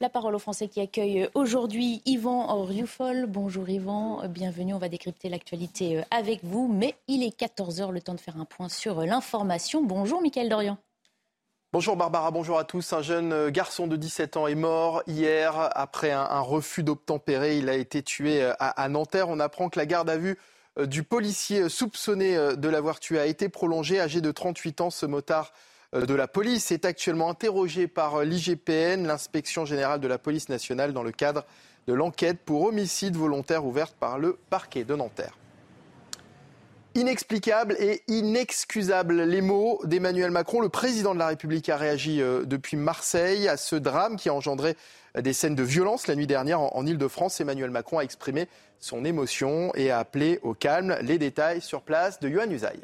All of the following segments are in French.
La parole aux Français qui accueille aujourd'hui Yvan Rioufol. Bonjour Yvan, bienvenue. On va décrypter l'actualité avec vous, mais il est 14h, le temps de faire un point sur l'information. Bonjour Mickaël Dorian. Bonjour Barbara, bonjour à tous. Un jeune garçon de 17 ans est mort hier après un, refus d'obtempérer. Il a été tué à, à, Nanterre. On apprend que la garde à vue euh, du policier soupçonné euh, de l'avoir tué a été prolongée. Âgé de 38 ans, ce motard euh, de la police est actuellement interrogé par euh, l'IGPN, l'inspection générale de la police nationale, dans le cadre de l'enquête pour homicide volontaire ouverte par le parquet de Nanterre. Inexplicable et inexcusable, les mots d'Emmanuel Macron. Le président de la République a réagi euh, depuis Marseille à ce drame qui a engendré des scènes de violence la nuit dernière en Ile-de-France. Emmanuel Macron a exprimé son émotion et a appelé au calme. Les détails sur place de Yohann Usaï.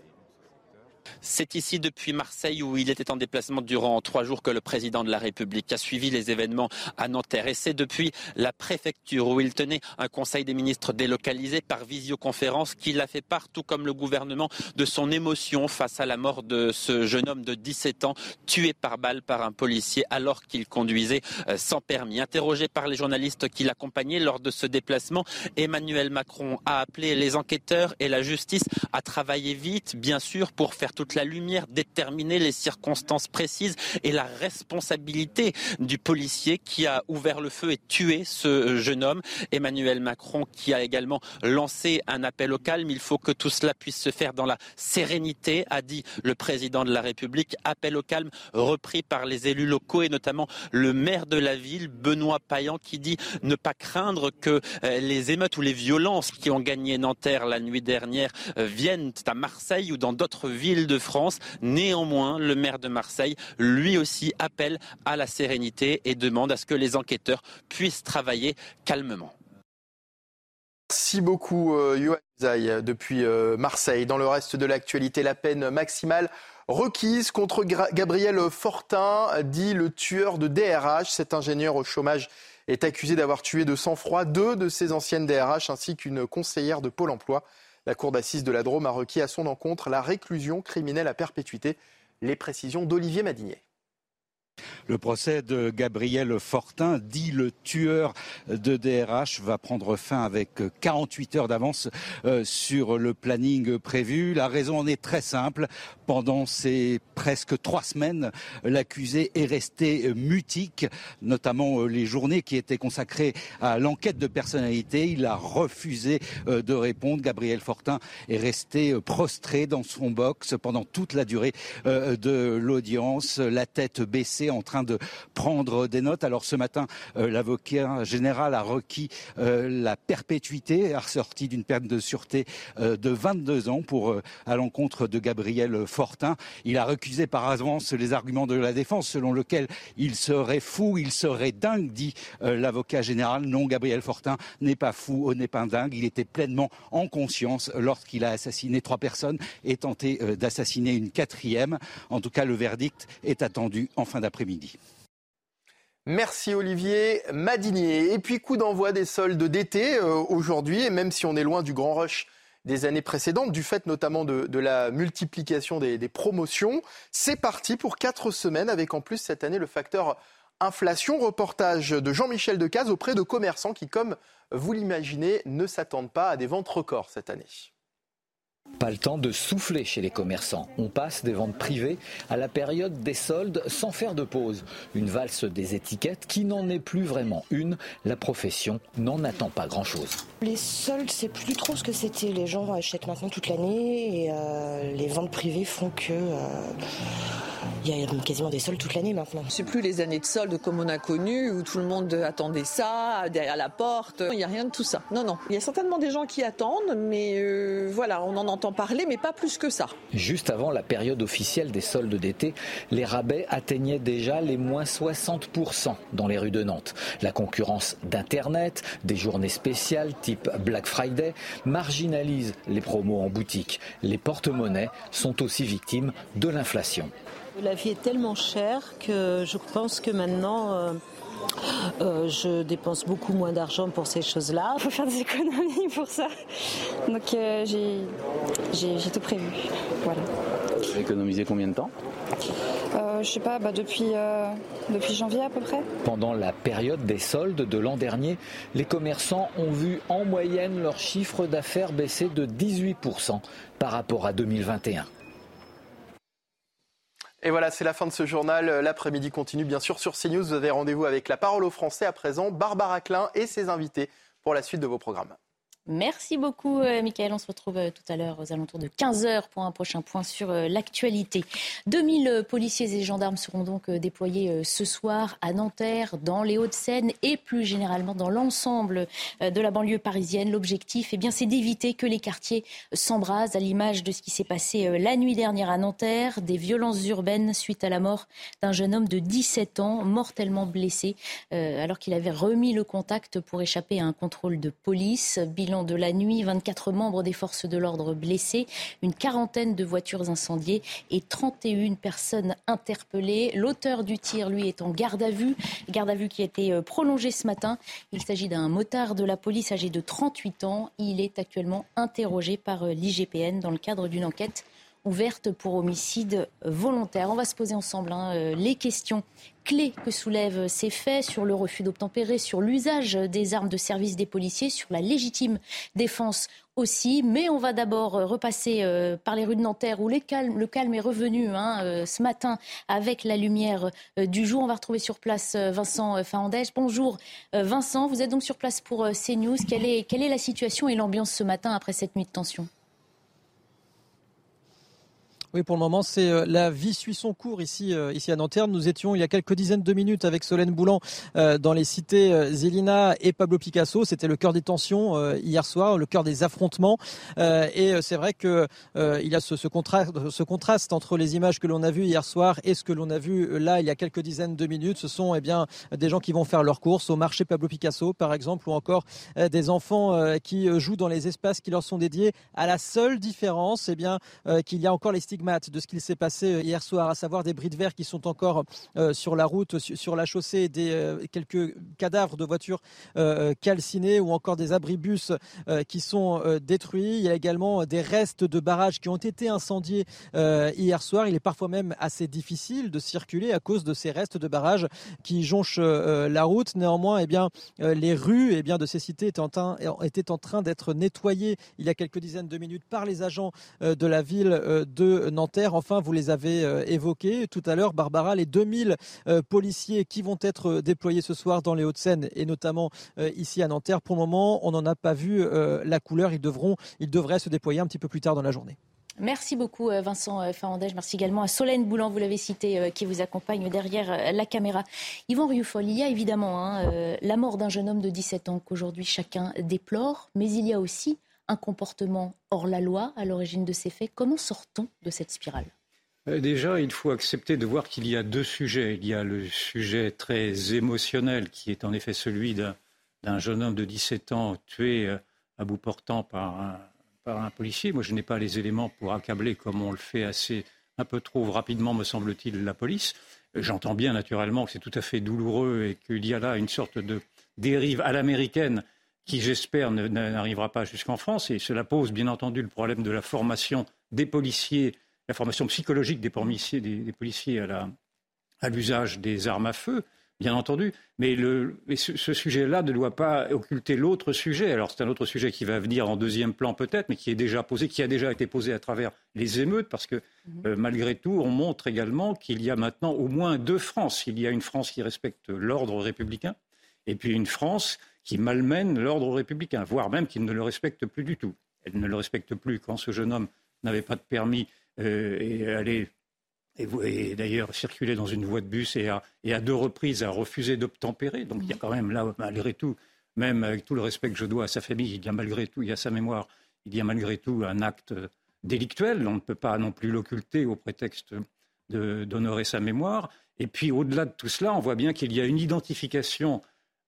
C'est ici depuis Marseille où il était en déplacement durant trois jours que le président de la République a suivi les événements à Nanterre. Et c'est depuis la préfecture où il tenait un conseil des ministres délocalisé par visioconférence qu'il a fait part, tout comme le gouvernement, de son émotion face à la mort de ce jeune homme de 17 ans tué par balle par un policier alors qu'il conduisait euh, sans permis. Interrogé par les journalistes qui l'accompagnaient lors de ce déplacement, Emmanuel Macron a appelé les enquêteurs et la justice à travailler vite, bien sûr, pour faire toute la lumière, déterminer les circonstances précises et la responsabilité du policier qui a ouvert le feu et tué ce jeune homme. Emmanuel Macron qui a également lancé un appel au calme. Il faut que tout cela puisse se faire dans la sérénité, a dit le président de la République. Appel au calme repris par les élus locaux et notamment le maire de la ville, Benoît Payan, qui dit ne pas craindre que euh, les émeutes ou les violences qui ont gagné Nanterre la nuit dernière euh, viennent à Marseille ou dans d'autres villes de France. Néanmoins, le maire de Marseille, lui aussi, appelle à la sérénité et demande à ce que les enquêteurs puissent travailler calmement. Merci beaucoup, euh, Yohann depuis euh, Marseille. Dans le reste de l'actualité, la peine maximale requise contre Gabriel Fortin, dit le tueur de DRH. Cet ingénieur au chômage est accusé d'avoir tué de sang-froid deux de ses anciennes DRH ainsi qu'une conseillère de Pôle emploi. La cour d'assises de la Drôme a requis à son encontre la réclusion criminelle à perpétuité. Les précisions d'Olivier Madinier. Le procès de Gabriel Fortin, dit le tueur de DRH, va prendre fin avec 48 heures d'avance euh, sur le planning prévu. La raison en est très simple. Pendant ces presque trois semaines, l'accusé est resté mutique, notamment euh, les journées qui étaient consacrées à l'enquête de personnalité. Il a refusé euh, de répondre. Gabriel Fortin est resté prostré dans son box pendant toute la durée de l'audience, la tête baissée en train de prendre des notes. Alors ce matin, euh, l'avocat général a requis euh, la perpétuité, a ressorti d'une peine de sûreté euh, de 22 ans pour à l'encontre de Gabriel Fortin. Il a recusé par avance les arguments de la défense selon lequel il serait fou, il serait dingue, dit l'avocat général. Non, Gabriel Fortin n'est pas fou, n'est pas dingue. Il était pleinement en conscience lorsqu'il a assassiné trois personnes et tenté d'assassiner une quatrième. En tout cas, le verdict est attendu en fin Merci Olivier Madinier. Et puis coup d'envoi des soldes d'été euh, aujourd'hui, et même si on est loin du grand rush des années précédentes, du fait notamment de, la multiplication des, des promotions, c'est parti pour quatre semaines avec en plus cette année le facteur inflation. Reportage de Jean-Michel Decaze auprès de commerçants qui, comme vous l'imaginez, ne s'attendent pas à des ventes records cette année. Pas le temps de souffler chez les commerçants. On passe des ventes privées à la période des soldes sans faire de pause. Une valse des étiquettes qui n'en est plus vraiment une. La profession n'en attend pas grand-chose. Les soldes, c'est plus trop ce que c'était. Les gens achètent maintenant toute l'année et euh, les ventes privées font que... Euh, il y a quasiment des soldes toute l'année maintenant. C'est plus les années de soldes comme on a connu où tout le monde attendait ça derrière la porte. Il n'y a rien de tout ça. Non, non. Il y a certainement des gens qui attendent, mais euh, voilà, on en entend parler, mais pas plus que ça. Juste avant la période officielle des soldes d'été, les rabais atteignaient déjà les moins 60% dans les rues de Nantes. La concurrence d'Internet, des journées spéciales type Black Friday, marginalise les promos en boutique. Les porte-monnaies sont aussi victimes de l'inflation. La vie est tellement chère que je pense que maintenant, euh, euh, je dépense beaucoup moins d'argent pour ces choses-là. Il faut faire des économies pour ça. Donc euh, j'ai tout prévu. Voilà. Économiser combien de temps euh, Je sais pas, bah, depuis, euh, depuis janvier à peu près. Pendant la période des soldes de l'an dernier, les commerçants ont vu en moyenne leur chiffre d'affaires baisser de 18% par rapport à 2021. Et voilà, c'est la fin de ce journal. L'après-midi continue bien sûr sur CNews. Vous avez rendez-vous avec la parole aux Français à présent, Barbara Klein et ses invités pour la suite de vos programmes. Merci beaucoup, euh, Michael. On se retrouve euh, tout à l'heure aux alentours de 15h pour un prochain point sur euh, l'actualité. 2000 policiers et gendarmes seront donc déployés ce soir à Nanterre, dans les Hauts-de-Seine et plus généralement dans l'ensemble de la banlieue parisienne. L'objectif, eh c'est d'éviter que les quartiers s'embrasent à l'image de ce qui s'est passé la nuit dernière à Nanterre. Des violences urbaines suite à la mort d'un jeune homme de 17 ans, mortellement blessé, alors qu'il avait remis le contact pour échapper à un contrôle de police. Bilan de la nuit, 24 membres des forces de l'ordre blessés, une quarantaine de voitures incendiées et 31 personnes interpellées. L'auteur du tir, lui, est en garde à vue, garde à vue qui a été euh, prolongée ce matin. Il s'agit d'un motard de la police âgé de 38 ans. Il est actuellement interrogé par euh, l'IGPN dans le cadre d'une enquête ouverte pour homicide volontaire. On va se poser ensemble hein, euh, les questions clés que soulèvent ces faits sur le refus d'obtempérer, sur l'usage des armes de service des policiers, sur la légitime défense aussi. Mais on va d'abord euh, repasser euh, par les rues de Nanterre où le calme est revenu hein, ce matin avec la lumière du jour. On va retrouver sur place Vincent Fahandège. Bonjour Vincent, vous êtes donc sur place pour CNews. Quelle est la situation et l'ambiance ce matin après cette nuit de tension? Oui, pour le moment, c'est euh, la vie suit son cours ici, euh, ici à Nanterre. Nous étions il y a quelques dizaines de minutes avec Solène Boulan euh, dans les cités Zélina et Pablo Picasso. C'était le cœur des tensions hier soir, le cœur des affrontements. Et c'est vrai que il y a ce, ce, contraste, ce contraste entre les images que l'on a vues hier soir et ce que l'on a vu là il y a quelques dizaines de minutes. Ce sont eh bien des gens qui vont faire leurs courses au marché Pablo Picasso, par exemple, ou encore des enfants qui jouent dans les espaces qui leur sont dédiés. À la seule différence, eh bien qu'il y a encore les stigmates de ce qu'il s'est passé euh, hier soir, à savoir des bris de verre qui sont encore euh, sur la route, sur la chaussée, des euh, quelques cadavres de voitures calcinées ou encore des abribus qui sont détruits. Il y a également des restes de barrages qui ont été incendiés hier soir. Il est parfois même assez difficile de circuler à cause de ces restes de barrages qui jonchent la route. Néanmoins, eh bien, les rues eh bien, de ces cités étaient en train, étaient en train d'être nettoyées il y a quelques dizaines de minutes par les agents de la ville de Nanterre. Enfin, vous les avez euh, évoqués tout à l'heure, Barbara, les 2000 euh, policiers qui vont être euh, déployés ce soir dans les Hauts-de-Seine et notamment ici à Nanterre. Pour le moment, on n'en a pas vu la couleur. Ils, devront, ils devraient se déployer un petit peu plus tard dans la journée. Merci beaucoup Vincent Farandège. Merci également à Solène Boulan, vous l'avez cité, qui vous accompagne derrière la caméra. Yvan Rioufol, il y a évidemment hein, la mort d'un jeune homme de 17 ans qu'aujourd'hui chacun déplore, mais il y a aussi un comportement hors la loi à l'origine de ces faits. Comment sort-on de cette spirale? Euh, Déjà, il faut accepter de voir qu'il y a deux sujets. Il y a le sujet très émotionnel qui est en effet celui d'un jeune homme de 17 ans tué euh, à bout portant par un, policier. Moi, je n'ai pas les éléments pour accabler comme on le fait assez un peu trop rapidement, me semble-t-il, la police. J'entends bien naturellement que c'est tout à fait douloureux et qu'il y a là une sorte de dérive à l'américaine qui, j'espère, n'arrivera pas jusqu'en France. Et cela pose, bien entendu, le problème de la formation des policiers, la formation psychologique des policiers, des, policiers à l'usage des armes à feu, bien entendu. Mais, ce, sujet-là ne doit pas occulter l'autre sujet. Alors, c'est un autre sujet qui va venir en deuxième plan, peut-être, mais qui est déjà posé, qui a déjà été posé à travers les émeutes, parce que, mhm. euh, malgré tout, on montre également qu'il y a maintenant au moins deux France. Il y a une France qui respecte l'ordre républicain, et puis une France qui malmène l'ordre républicain, voire même qui ne le respecte plus du tout. Elle ne le respecte plus quand ce jeune homme n'avait pas de permis euh, et allait et, d'ailleurs circuler dans une voie de bus et à, et à deux reprises a refusé d'obtempérer. Donc il y a quand même là, malgré tout, même avec tout le respect que je dois à sa famille, il y a malgré tout, il y a sa mémoire, il y a malgré tout un acte délictuel. On ne peut pas non plus l'occulter au prétexte d'honorer sa mémoire. Et puis au-delà de tout cela, on voit bien qu'il y a une identification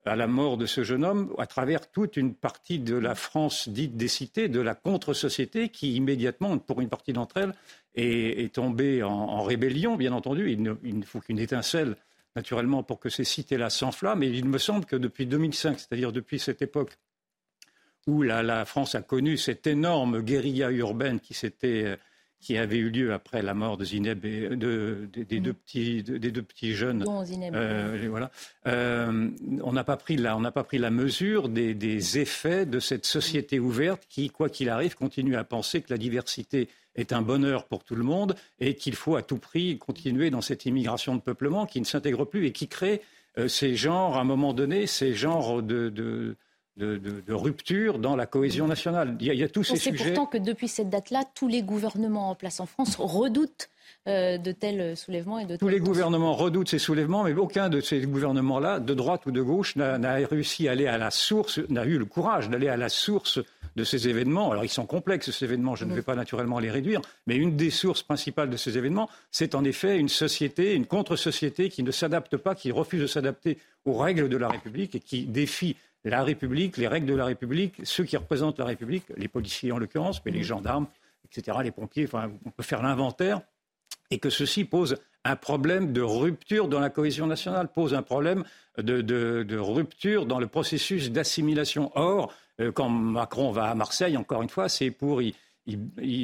à la mort de ce jeune homme à travers toute une partie de la France dite des cités, de la contre-société qui immédiatement, pour une partie d'entre elles, est, tombée en, rébellion, bien entendu. Il ne, faut qu'une étincelle, naturellement, pour que ces cités-là s'enflamment. Et il me semble que depuis 2005, c'est-à-dire depuis cette époque où la, France a connu cette énorme guérilla urbaine qui s'était qui avait eu lieu après la mort de Zineb et de, des, deux petits, des deux petits jeunes. Euh, voilà. Euh, on n'a pas pris la, on pas pris la mesure des, des, effets de cette société ouverte qui, quoi qu'il arrive, continue à penser que la diversité est un bonheur pour tout le monde et qu'il faut à tout prix continuer dans cette immigration de peuplement qui ne s'intègre plus et qui crée euh, ces genres, à un moment donné, ces genres de, de de, rupture dans la cohésion nationale. Il y a, tous ces sujets. On sait pourtant que depuis cette date-là, tous les gouvernements en place en France redoutent euh, de tels soulèvements et de Tous les gouvernements redoutent ces soulèvements, mais aucun de ces gouvernements-là, de droite ou de gauche, n'a réussi à aller à la source, n'a eu le courage d'aller à la source de ces événements. Alors ils sont complexes, ces événements, je ne vais pas naturellement les réduire, mais une des sources principales de ces événements, c'est en effet une société, une contre-société qui ne s'adapte pas, qui refuse de s'adapter aux règles de la République et qui défie la République, les règles de la République, ceux qui représentent la République, les policiers en l'occurrence, mais les gendarmes, etc., les pompiers, enfin, on peut faire l'inventaire et que ceci pose un problème de rupture dans la cohésion nationale, pose un problème de, rupture dans le processus d'assimilation. Or, euh, quand Macron va à Marseille, encore une fois, c'est pour y,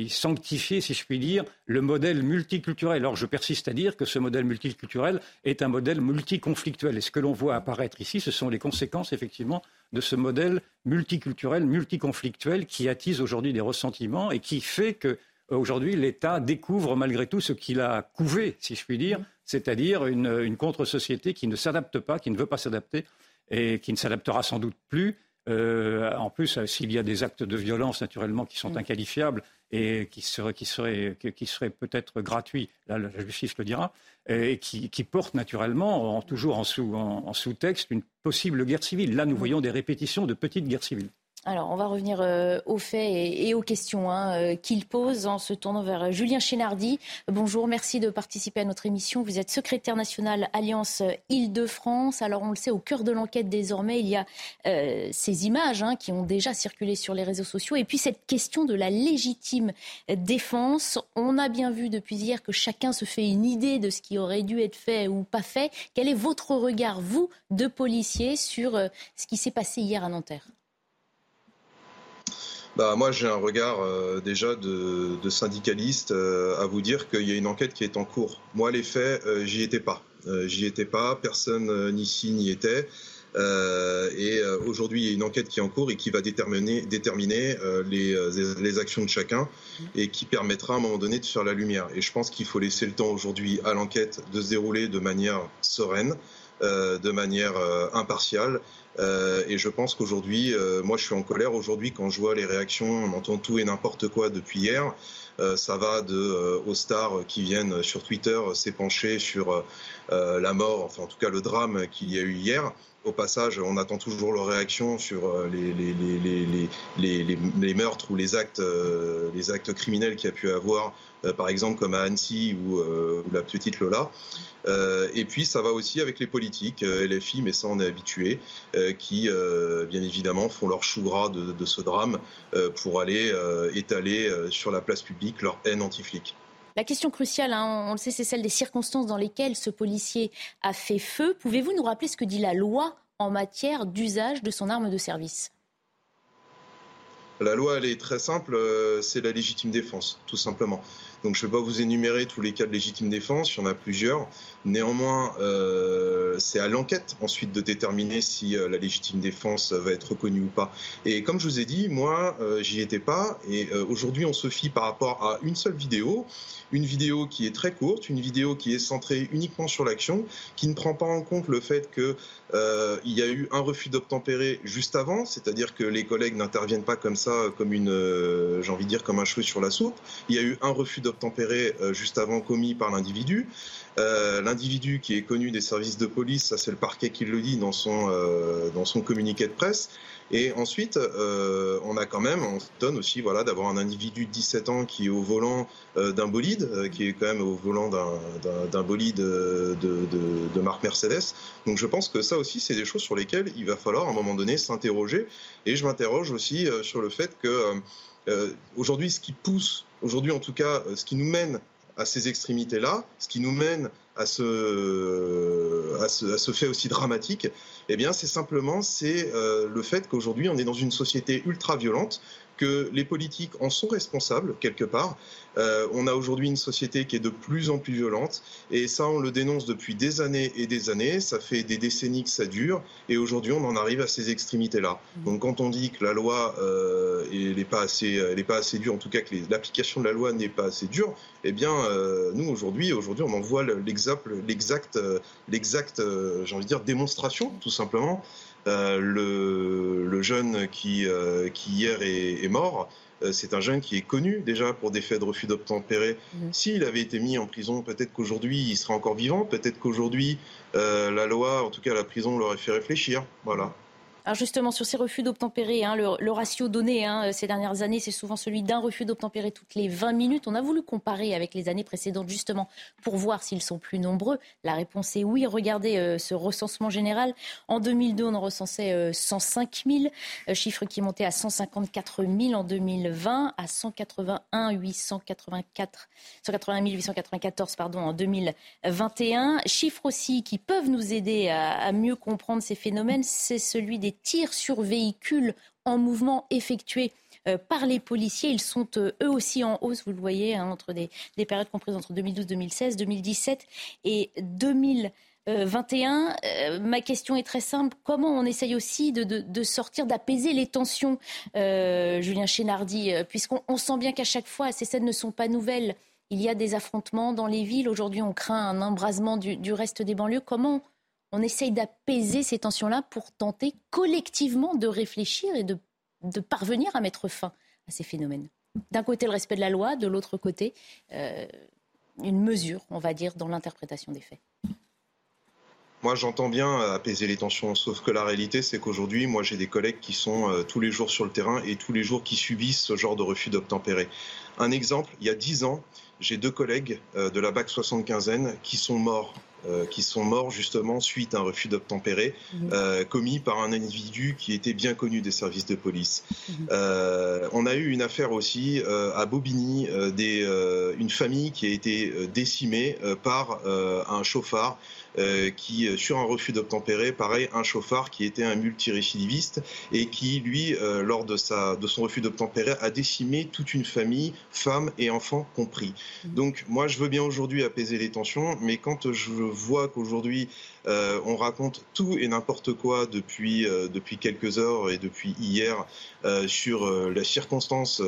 sanctifier, si je puis dire, le modèle multiculturel. Or, je persiste à dire que ce modèle multiculturel est un modèle multiconflictuel. Et ce que l'on voit apparaître ici, ce sont les conséquences, effectivement, de ce modèle multiculturel, multiconflictuel qui attise aujourd'hui des ressentiments et qui fait que aujourd'hui, l'État découvre malgré tout ce qu'il a couvé, si je puis dire, c'est-à-dire une, contre-société qui ne s'adapte pas, qui ne veut pas s'adapter et qui ne s'adaptera sans doute plus. Euh, en plus, euh, s'il y a des actes de violence, naturellement, qui sont mm. inqualifiables et qui seraient, qui peut-être gratuits, là, la justice le dira, et qui, portent naturellement, toujours en, sous, en sous-texte, une possible guerre civile. Là, nous mm. voyons des répétitions de petites guerres civiles. Alors, on va revenir euh, aux faits et, aux questions hein, euh, qu'il pose en se tournant vers Julien Chénardi. Bonjour, merci de participer à notre émission. Vous êtes secrétaire national Alliance Île-de-France. Alors, on le sait, au cœur de l'enquête désormais, il y a euh, ces images hein, qui ont déjà circulé sur les réseaux sociaux et puis cette question de la légitime défense. On a bien vu depuis hier que chacun se fait une idée de ce qui aurait dû être fait ou pas fait. Quel est votre regard, vous, de policier, sur ce qui s'est passé hier à Nanterre? Bah, moi, j'ai un regard euh, déjà de, de syndicaliste euh, à vous dire qu'il y a une enquête qui est en cours. Moi, les faits, euh, j'y étais pas. j'y étais pas, personne ici n'y était. et aujourd'hui, il y a une enquête qui est en cours et qui va déterminer, déterminer les, les, actions de chacun et qui permettra à un moment donné de faire la lumière. Et je pense qu'il faut laisser le temps aujourd'hui à l'enquête de se dérouler de manière sereine, de manière impartiale euh, et je pense qu'aujourd'hui, euh, moi je suis en colère aujourd'hui quand je vois les réactions, on entend tout et n'importe quoi depuis hier. Euh, ça va de aux stars qui viennent sur Twitter s'épancher sur la mort, enfin en tout cas le drame qu'il y a eu hier. Au passage, on attend toujours leur réaction sur les, les, meurtres ou les actes, actes criminels qu'il a pu avoir, par exemple comme à Annecy ou, la petite Lola. Euh, et puis ça va aussi avec les politiques, euh, LFI, mais ça on est habitué, euh, qui bien évidemment font leur chou gras de, ce drame pour aller étaler sur la place publique leur haine anti-flic. La question cruciale, hein, on le sait, c'est celle des circonstances dans lesquelles ce policier a fait feu. Pouvez-vous nous rappeler ce que dit la loi en matière d'usage de son arme de service? La loi, elle est très simple, c'est la légitime défense, tout simplement. Donc je ne vais pas vous énumérer tous les cas de légitime défense, il y en a plusieurs. Néanmoins, euh, c'est à l'enquête ensuite de déterminer si euh, la légitime défense va être reconnue ou pas. Et comme je vous ai dit, moi, euh, j'y étais pas. Et aujourd'hui, on se fie par rapport à une seule vidéo, une vidéo qui est très courte, une vidéo qui est centrée uniquement sur l'action, qui ne prend pas en compte le fait qu'il y a eu un refus d'obtempérer juste avant, c'est-à-dire que les collègues n'interviennent pas comme ça, comme une, j'ai envie de dire, comme un cheveu sur la soupe. Il y a eu un refus d'obtempérer juste avant commis par l'individu. Euh, l'individu qui est connu des services de police, ça c'est le parquet qui le dit dans son, euh, dans son communiqué de presse. Et ensuite, euh, on a quand même, on donne aussi voilà, d'avoir un individu de 17 ans qui est au volant d'un bolide, qui est quand même au volant d'un bolide de, de, de, marque Mercedes. Donc je pense que ça aussi, c'est des choses sur lesquelles il va falloir à un moment donné s'interroger. Et je m'interroge aussi sur le fait que aujourd'hui, ce qui pousse, aujourd'hui en tout cas, ce qui nous mène à ces extrémités-là, ce qui nous mène à ce, fait aussi dramatique Eh bien, c'est simplement c'est le fait qu'aujourd'hui, on est dans une société ultra violente que les politiques en sont responsables quelque part. Euh, on a aujourd'hui une société qui est de plus en plus violente et ça on le dénonce depuis des années et des années. Ça fait des décennies que ça dure et aujourd'hui on en arrive à ces extrémités-là. Mmh. Donc quand on dit que la loi euh, n'est pas assez, elle est pas assez dure, en tout cas que l'application de la loi n'est pas assez dure, eh bien euh, nous aujourd'hui, aujourd'hui on en voit l'exact, l'exact, l'exact, j'ai envie de dire démonstration tout simplement. Euh, le, jeune qui, euh, qui hier est, mort, euh, c'est un jeune qui est connu déjà pour des faits de refus d'obtempérer. Mmh. S'il avait été mis en prison, peut-être qu'aujourd'hui il serait encore vivant, peut-être qu'aujourd'hui la loi, en tout cas la prison, l'aurait fait réfléchir. Voilà. Alors justement, sur ces refus d'obtempérer, hein, le, ratio donné hein, ces dernières années, c'est souvent celui d'un refus d'obtempérer toutes les 20 minutes. On a voulu comparer avec les années précédentes justement pour voir s'ils sont plus nombreux. La réponse est oui. Regardez euh, ce recensement général. En 2002, on en recensait 105 000, euh, chiffre qui monté à 154 000 en 2020, à 181 884, 180 894 pardon, en 2021. Chiffre aussi qui peuvent nous aider à mieux comprendre ces phénomènes, c'est celui des tirs sur véhicules en mouvement effectués euh, par les policiers. Ils sont euh, eux aussi en hausse, vous le voyez, hein, entre des, périodes comprises entre 2012, 2016, 2017 et 2021. Euh, ma question est très simple. Comment on essaye aussi de, sortir, d'apaiser les tensions, Julien Chénardi, puisqu'on sent bien qu'à chaque fois, ces scènes ne sont pas nouvelles. Il y a des affrontements dans les villes. Aujourd'hui, on craint un embrasement du, du reste des banlieues. Comment on essaye d'apaiser ces tensions-là pour tenter collectivement de réfléchir et de, parvenir à mettre fin à ces phénomènes. D'un côté, le respect de la loi, de l'autre côté, euh, une mesure, on va dire, dans l'interprétation des faits. Moi, j'entends bien apaiser les tensions, sauf que la réalité, c'est qu'aujourd'hui, moi, j'ai des collègues qui sont euh, tous les jours sur le terrain et tous les jours qui subissent ce genre de refus d'obtempérer. Un exemple, il y a dix ans, j'ai deux collègues euh, de la BAC 75N qui sont morts euh, qui sont morts justement suite à un refus d'obtempérer mhm. euh, commis par un individu qui était bien connu des services de police. Mhm. Euh, on a eu une affaire aussi à Bobigny, des, une famille qui a été décimée par un chauffard euh, qui, euh, sur un refus d'obtempérer, pareil, un chauffard qui était un multirécidiviste et qui, lui, euh, lors de, sa, de son refus d'obtempérer, a décimé toute une famille, femmes et enfants compris. Mmh. Donc, moi, je veux bien aujourd'hui apaiser les tensions, mais quand je vois qu'aujourd'hui, on raconte tout et n'importe quoi depuis, depuis quelques heures et depuis hier sur la circonstance,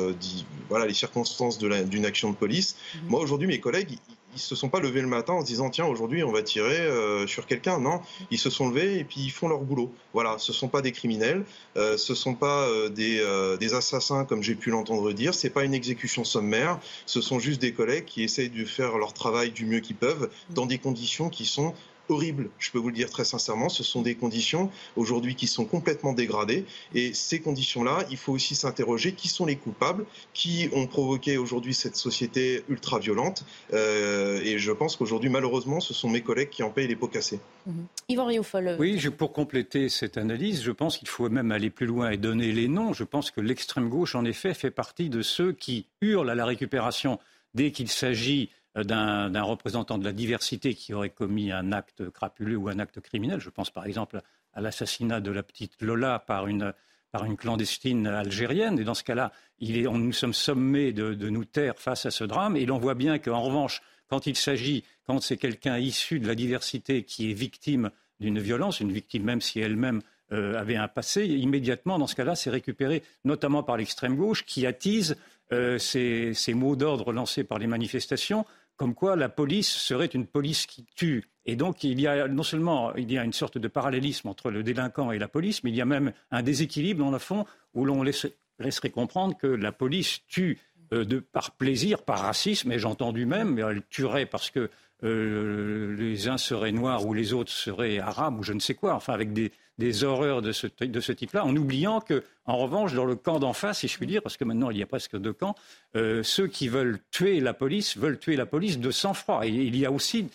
voilà, les circonstances d'une action de police, mmh. moi, aujourd'hui, mes collègues, ils se sont pas levés le matin en se disant tiens aujourd'hui on va tirer euh, sur quelqu'un. Non, ils se sont levés et puis ils font leur boulot. Voilà, ce sont pas des criminels, euh, ce sont pas euh, des, euh, des, assassins comme j'ai pu l'entendre dire. C'est pas une exécution sommaire. Ce sont juste des collègues qui essayent de faire leur travail du mieux qu'ils peuvent dans des conditions qui sont horrible, je peux vous le dire très sincèrement. Ce sont des conditions aujourd'hui qui sont complètement dégradées. Et ces conditions-là, il faut aussi s'interroger qui sont les coupables, qui ont provoqué aujourd'hui cette société ultra violente. Euh, et je pense qu'aujourd'hui, malheureusement, ce sont mes collègues qui en payent les pots cassés. Mmh. Yvan Rioufol. Oui, pour compléter cette analyse, je pense qu'il faut même aller plus loin et donner les noms. Je pense que l'extrême gauche, en effet, fait partie de ceux qui hurlent à la récupération dès qu'il s'agit euh, d'un représentant de la diversité qui aurait commis un acte crapuleux ou un acte criminel. Je pense par exemple à l'assassinat de la petite Lola par une, par une clandestine algérienne. Et dans ce cas-là, nous sommes sommés de, de, nous taire face à ce drame. Et l'on voit bien qu'en revanche, quand il s'agit, quand c'est quelqu'un issu de la diversité qui est victime d'une violence, une victime même si elle-même euh, avait un passé, immédiatement, dans ce cas-là, c'est récupéré notamment par l'extrême gauche qui attise euh, ces, ces mots d'ordre lancés par les manifestations comme quoi la police serait une police qui tue. Et donc, il y a non seulement il y a une sorte de parallélisme entre le délinquant et la police, mais il y a même un déséquilibre dans le fond où l'on laisserait comprendre que la police tue euh, par plaisir, par racisme, et j'ai entendu même, elle tuerait parce que euh, les uns seraient noirs ou les autres seraient arabes ou je ne sais quoi, enfin avec des, des horreurs de ce, de ce type-là, en oubliant que, en revanche, dans le camp d'en face, si je puis dire, parce que maintenant il y a presque deux camps, euh, ceux qui veulent tuer la police veulent tuer la police de sang-froid. Et il y a aussi,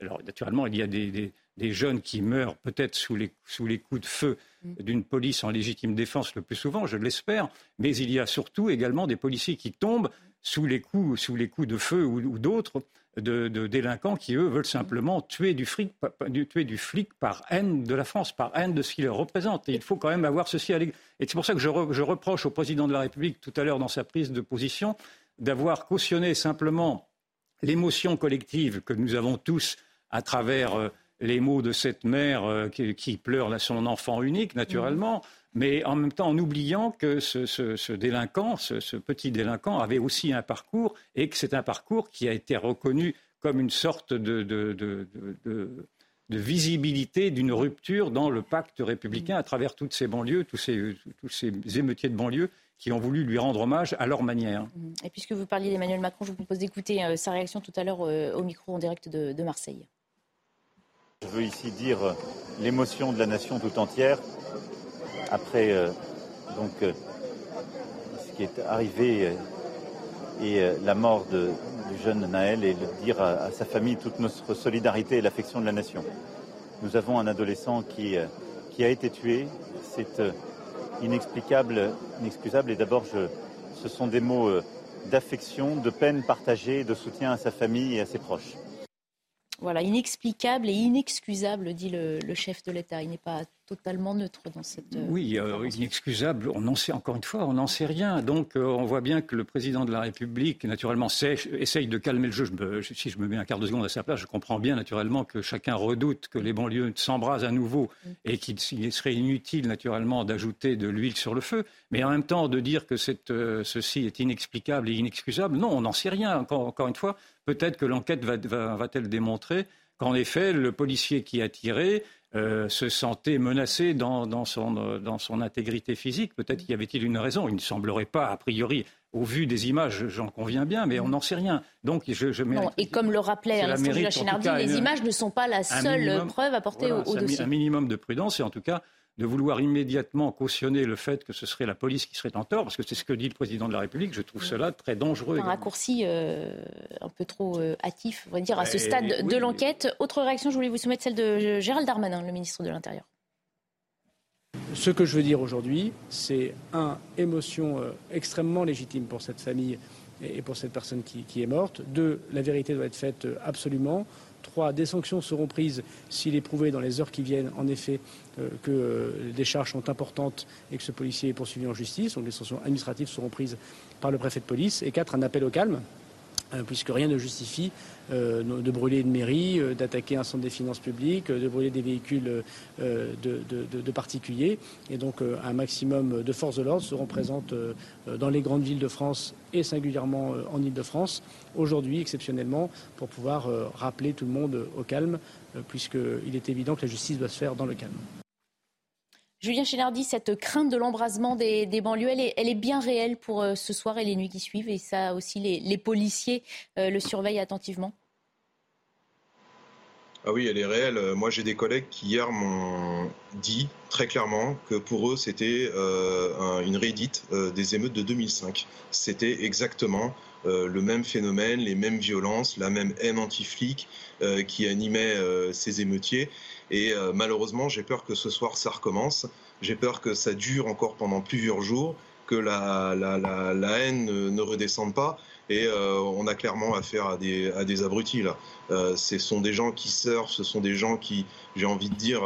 alors naturellement, il y a des, des, des jeunes qui meurent peut-être sous les, sous les coups de feu d'une police en légitime défense le plus souvent, je l'espère, mais il y a surtout également des policiers qui tombent sous les coups, sous les coups de feu ou, ou d'autres de, délinquants qui, eux, veulent simplement tuer du, flic par haine de la France, par haine de ce qu'il représente. Et il faut quand même avoir ceci à l'église. Et c'est pour ça que je, reproche au président de la République, tout à l'heure dans sa prise de position, d'avoir cautionné simplement l'émotion collective que nous avons tous à travers euh, les mots de cette mère euh, qui, pleure son enfant unique, naturellement. Mmh mais en même temps en oubliant que ce, délinquant, ce, petit délinquant, avait aussi un parcours et que c'est un parcours qui a été reconnu comme une sorte de, visibilité d'une rupture dans le pacte républicain à travers toutes ces banlieues, tous ces, tous ces émeutiers de banlieue qui ont voulu lui rendre hommage à leur manière. Et puisque vous parliez d'Emmanuel Macron, je vous propose d'écouter euh, sa réaction tout à l'heure euh, au micro en direct de Marseille. Je veux ici dire l'émotion de la nation tout entière après euh, donc, euh, ce qui est arrivé euh, et la mort du jeune Naël et dire à, sa famille toute notre solidarité et l'affection de la nation. Nous avons un adolescent qui, qui a été tué. C'est inexplicable, inexcusable. Et d'abord, ce sont des mots d'affection, de peine partagée, de soutien à sa famille et à ses proches. Voilà, inexplicable et inexcusable, dit le, chef de l'État. Il n'est pas totalement neutre dans cette. Euh, oui, euh, inexcusable. On en sait encore une fois, on n'en sait rien. Donc, euh, on voit bien que le président de la République, naturellement, essaye de calmer le jeu. si je me mets un quart de seconde à sa place, je comprends bien, naturellement, que chacun redoute que les banlieues s'embrasent à nouveau et qu'il serait inutile, naturellement, d'ajouter de l'huile sur le feu. Mais en même temps, de dire que ceci est inexplicable et inexcusable, non, on n'en sait rien. Encore, une fois, peut-être que l'enquête va-t-elle démontrer qu'en effet, le policier qui a tiré euh, se sentait menacé dans, son, euh, dans son intégrité physique. Peut-être y avait-il une raison. Il ne semblerait pas, a priori, au vu des images, j'en conviens bien, mais on n'en sait rien. Donc, je, je non, et comme le rappelait à l'instant Chénardi, les images ne sont pas la seule preuve apportée au, au dossier. Un minimum de prudence, et en tout cas, de vouloir immédiatement cautionner le fait que ce serait la police qui serait en tort, parce que c'est ce que dit le président de la République, je trouve cela très dangereux. Un raccourci euh, un peu trop euh, hâtif, on va dire, à ce stade de l'enquête. Autre réaction, je voulais vous soumettre celle de Gérald Darmanin, le ministre de l'Intérieur. Ce que je veux dire aujourd'hui, c'est un, émotion euh, extrêmement légitime pour cette famille et pour cette personne qui, est morte. Deux, la vérité doit être faite absolument. Trois, des sanctions seront prises s'il est prouvé dans les heures qui viennent, en effet, euh, que euh, des charges sont importantes et que ce policier est poursuivi en justice. Donc les sanctions administratives seront prises par le préfet de police. Et quatre, un appel au calme puisque rien ne justifie de brûler une mairie, d'attaquer un centre des finances publiques, de brûler des véhicules de, particuliers. Et donc un maximum de forces de l'ordre seront présentes dans les grandes villes de France et singulièrement en Ile-de-France, aujourd'hui exceptionnellement, pour pouvoir rappeler tout le monde au calme, puisqu'il est évident que la justice doit se faire dans le calme. Julien Chénardi, cette crainte de l'embrasement des, banlieues, elle est, bien réelle pour euh, ce soir et les nuits qui suivent. Et ça aussi, les, policiers euh, le surveillent attentivement. Ah oui, elle est réelle. Moi, j'ai des collègues qui hier m'ont dit très clairement que pour eux, c'était euh, une réédite des émeutes de 2005. C'était exactement le même phénomène, les mêmes violences, la même haine anti-flic qui animait ces émeutiers. Et euh, malheureusement, j'ai peur que ce soir, ça recommence. J'ai peur que ça dure encore pendant plusieurs jours, que la, haine ne, redescende pas. Et euh, on a clairement affaire à des, à des abrutis là. Euh, ce sont des gens qui surfent, ce sont des gens qui, j'ai envie de dire,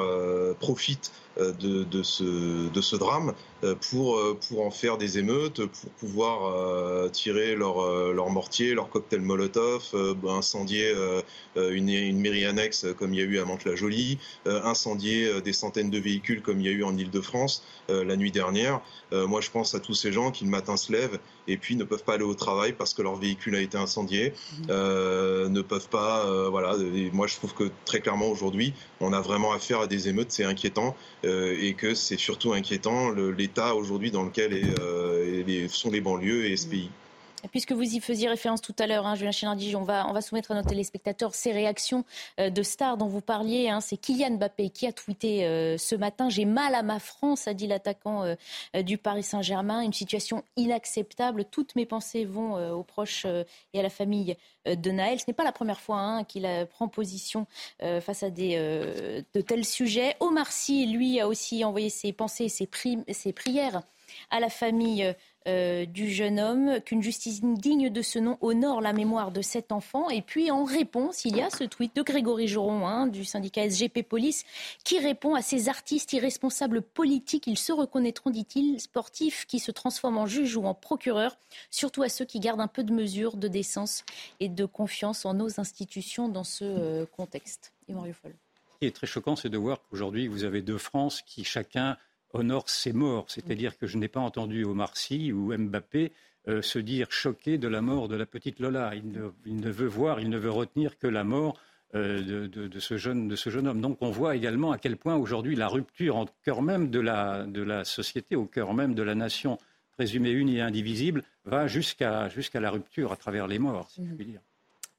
profitent de, de, ce, de ce drame euh, pour, euh, pour en faire des émeutes, pour pouvoir euh, tirer leur, leur mortier, leur cocktail Molotov, incendier une, une, mairie annexe comme il y a eu à Mantes-la-Jolie, incendier des centaines de véhicules comme il y a eu en Ile-de-France la nuit dernière. moi, je pense à tous ces gens qui le matin se lèvent et puis ne peuvent pas aller au travail parce que leur véhicule a été incendié, mmh. ne peuvent pas, voilà. moi, je trouve que très clairement aujourd'hui, on a vraiment affaire à des émeutes, c'est inquiétant et que c'est surtout inquiétant l'état aujourd'hui dans lequel euh, sont les banlieues et ce pays. Puisque vous y faisiez référence tout à l'heure, hein, Julien Chénardi, on va, soumettre à nos téléspectateurs ces réactions euh, de stars dont vous parliez. Hein. C'est Kylian Mbappé qui a tweeté euh, ce matin J'ai mal à ma France, a dit l'attaquant du Paris Saint-Germain. Une situation inacceptable. Toutes mes pensées vont aux proches et à la famille de Naël. Ce n'est pas la première fois hein, qu'il prend position face à de tels sujets. Omar Sy, lui, a aussi envoyé ses pensées et ses, ses prières à la famille euh, du jeune homme, qu'une justice digne de ce nom honore la mémoire de cet enfant. Et puis en réponse, il y a ce tweet de Grégory Joron hein, du syndicat SGP Police qui répond à ces artistes irresponsables politiques. Ils se reconnaîtront, dit-il, sportifs qui se transforment en juges ou en procureurs, surtout à ceux qui gardent un peu de mesure, de décence et de confiance en nos institutions dans ce euh, contexte. Ce qui est très choquant, c'est de voir qu'aujourd'hui, vous avez deux France qui chacun honore ses morts. C'est-à-dire que je n'ai pas entendu Omar Sy ou Mbappé euh, se dire choqué de la mort de la petite Lola. Il ne, veut voir, il ne veut retenir que la mort euh, de, ce jeune, homme. Donc on voit également à quel point aujourd'hui la rupture au cœur même de la, société, au cœur même de la nation présumée unie et indivisible, va jusqu'à la rupture à travers les morts, si je puis dire.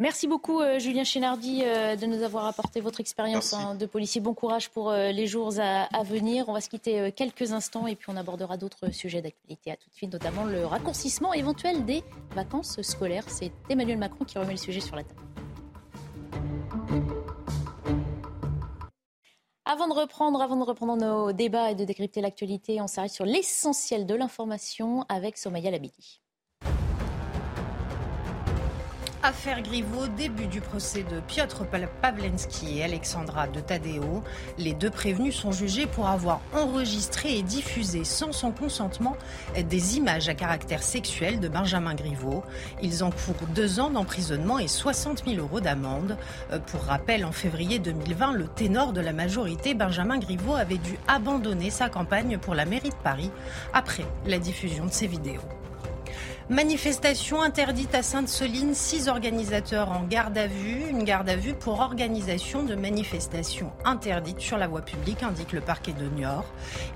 Merci beaucoup, euh, Julien Chénardi, euh, de nous avoir apporté votre expérience hein, de policier. Bon courage pour euh, les jours à, venir. On va se quitter quelques instants et puis on abordera d'autres sujets d'actualité. À tout de suite, notamment le raccourcissement éventuel des vacances scolaires. C'est Emmanuel Macron qui remet le sujet sur la table. Avant de reprendre, avant de reprendre nos débats et de décrypter l'actualité, on s'arrête sur l'essentiel de l'information avec Somaya Labidi. Affaire Griveaux, début du procès de Piotr Pawlenski et Alexandra de Tadeo. Les deux prévenus sont jugés pour avoir enregistré et diffusé sans son consentement des images à caractère sexuel de Benjamin Griveaux. Ils encourent deux ans d'emprisonnement et 60 000 euros d'amende. Euh, pour rappel, en février 2020, le ténor de la majorité, Benjamin Griveaux, avait dû abandonner sa campagne pour la mairie de Paris après la diffusion de ses vidéos. Manifestation interdite à Sainte-Soline, six organisateurs en garde à vue. Une garde à vue pour organisation de manifestations interdites sur la voie publique, indique le parquet de Niort.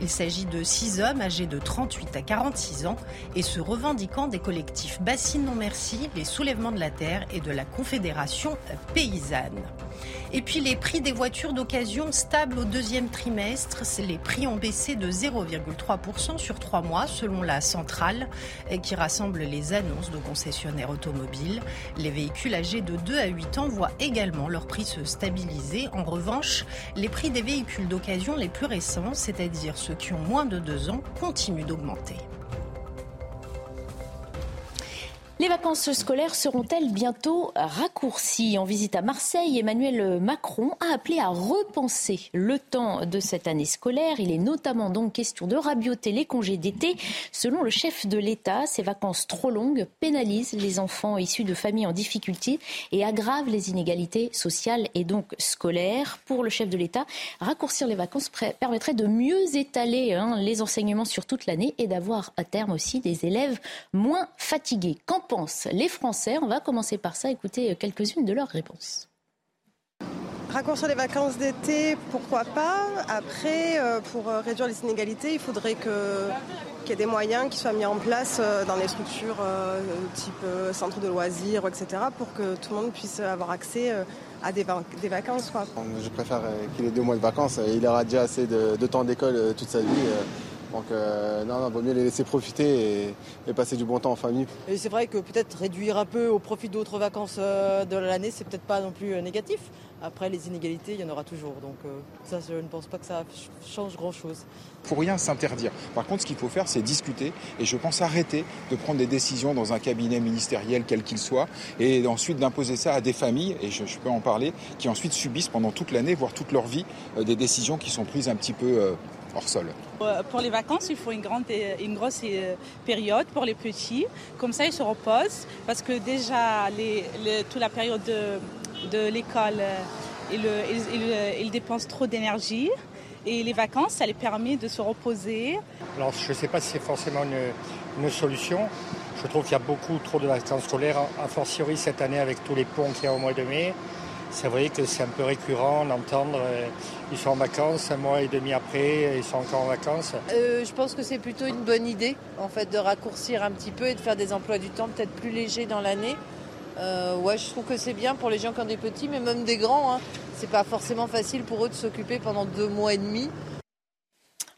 Il s'agit de six hommes âgés de 38 à 46 ans et se revendiquant des collectifs Bassine Non Merci, les Soulèvements de la Terre et de la Confédération Paysanne. Et puis les prix des voitures d'occasion stables au deuxième trimestre. Les prix ont baissé de 0,3% sur trois mois selon la centrale qui rassemble les annonces de concessionnaires automobiles. Les véhicules âgés de 2 à 8 ans voient également leur prix se stabiliser. En revanche, les prix des véhicules d'occasion les plus récents, c'est-à-dire ceux qui ont moins de 2 ans, continuent d'augmenter. Les vacances scolaires seront-elles bientôt raccourcies En visite à Marseille, Emmanuel Macron a appelé à repenser le temps de cette année scolaire. Il est notamment donc question de rabioter les congés d'été. Selon le chef de l'État, ces vacances trop longues pénalisent les enfants issus de familles en difficulté et aggravent les inégalités sociales et donc scolaires. Pour le chef de l'État, raccourcir les vacances permettrait de mieux étaler hein, les enseignements sur toute l'année et d'avoir à terme aussi des élèves moins fatigués les Français On va commencer par ça, écouter quelques-unes de leurs réponses. Raccourcir les vacances d'été, pourquoi pas Après, euh, pour euh, réduire les inégalités, il faudrait qu'il y ait des moyens qui soient mis en place euh, dans les structures type centre de loisirs, etc., pour que tout le monde puisse avoir accès à des, vacances. Je préfère qu'il ait deux mois de vacances. Il aura déjà assez de temps d'école toute sa vie. Donc euh, non, non, vaut mieux les laisser profiter et, passer du bon temps en famille. Et c'est vrai que peut-être réduire un peu au profit d'autres vacances euh, de l'année, c'est peut-être pas non plus euh, négatif. Après, les inégalités, il y en aura toujours. Donc ça, je ne pense pas que ça change grand-chose. Pour rien s'interdire. Par contre, ce qu'il faut faire, c'est discuter et je pense arrêter de prendre des décisions dans un cabinet ministériel, quel qu'il soit, et ensuite d'imposer ça à des familles, et je, peux en parler, qui ensuite subissent pendant toute l'année, voire toute leur vie, des décisions qui sont prises un petit peu hors sol. Euh, pour les vacances, il faut une, grande, une grosse euh, période pour les petits. Comme ça, ils se reposent parce que déjà, les, toute la période de, l'école, euh, ils, dépensent trop d'énergie. Et les vacances, ça les permet de se reposer. Alors, je ne sais pas si c'est forcément une, solution. Je trouve qu'il y a beaucoup trop de vacances scolaires, a fortiori cette année avec tous les ponts qu'il y a au mois de mai c'est vrai que c'est un peu récurrent d'entendre euh, ils sont en vacances, un mois et demi après, ils sont encore en vacances. Euh, je pense que c'est plutôt une bonne idée, en fait, de raccourcir un petit peu et de faire des emplois du temps peut-être plus légers dans l'année. Euh, je trouve que c'est bien pour les gens qui ont des petits, mais même des grands. Hein. C'est pas forcément facile pour eux de s'occuper pendant deux mois et demi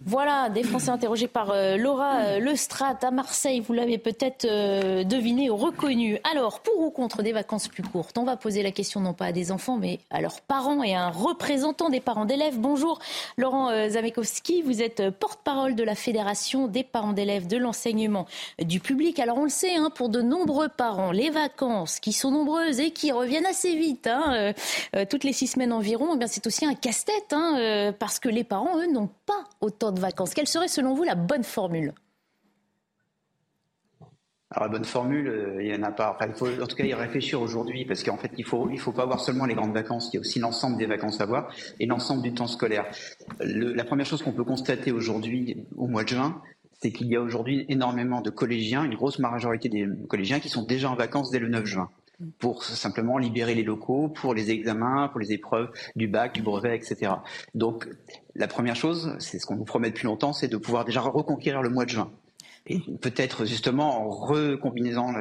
Voilà, des Français interrogés par euh, Laura euh, Lestrade à Marseille. Vous l'avez peut-être euh, deviné ou reconnu. Alors, pour ou contre des vacances plus courtes? On va poser la question non pas à des enfants, mais à leurs parents et à un représentant des parents d'élèves. Bonjour, Laurent Zamekowski. Vous êtes porte-parole de la Fédération des parents d'élèves de l'enseignement du public. Alors, on le sait, hein, pour de nombreux parents, les vacances qui sont nombreuses et qui reviennent assez vite, hein, toutes les six semaines environ, eh c'est aussi un casse-tête, hein, parce que les parents, eux, n'ont pas autant de vacances. Quelle serait selon vous la bonne formule? Alors, la bonne formule, euh, il n'y en a pas. il faut en tout cas y réfléchir aujourd'hui, parce qu'en fait, il faut, il faut pas avoir seulement les grandes vacances, il y a aussi l'ensemble des vacances à voir et l'ensemble du temps scolaire. la première chose qu'on peut constater aujourd'hui, au mois de juin, c'est qu'il y a aujourd'hui énormément de collégiens, une grosse majorité des collégiens qui sont déjà en vacances dès le 9 juin pour simplement libérer les locaux pour les examens, pour les épreuves du bac, du brevet, etc. Donc la première chose, c'est ce qu'on nous promet depuis longtemps, c'est de pouvoir déjà reconquérir le mois de juin. Et peut-être justement en recombinaisant,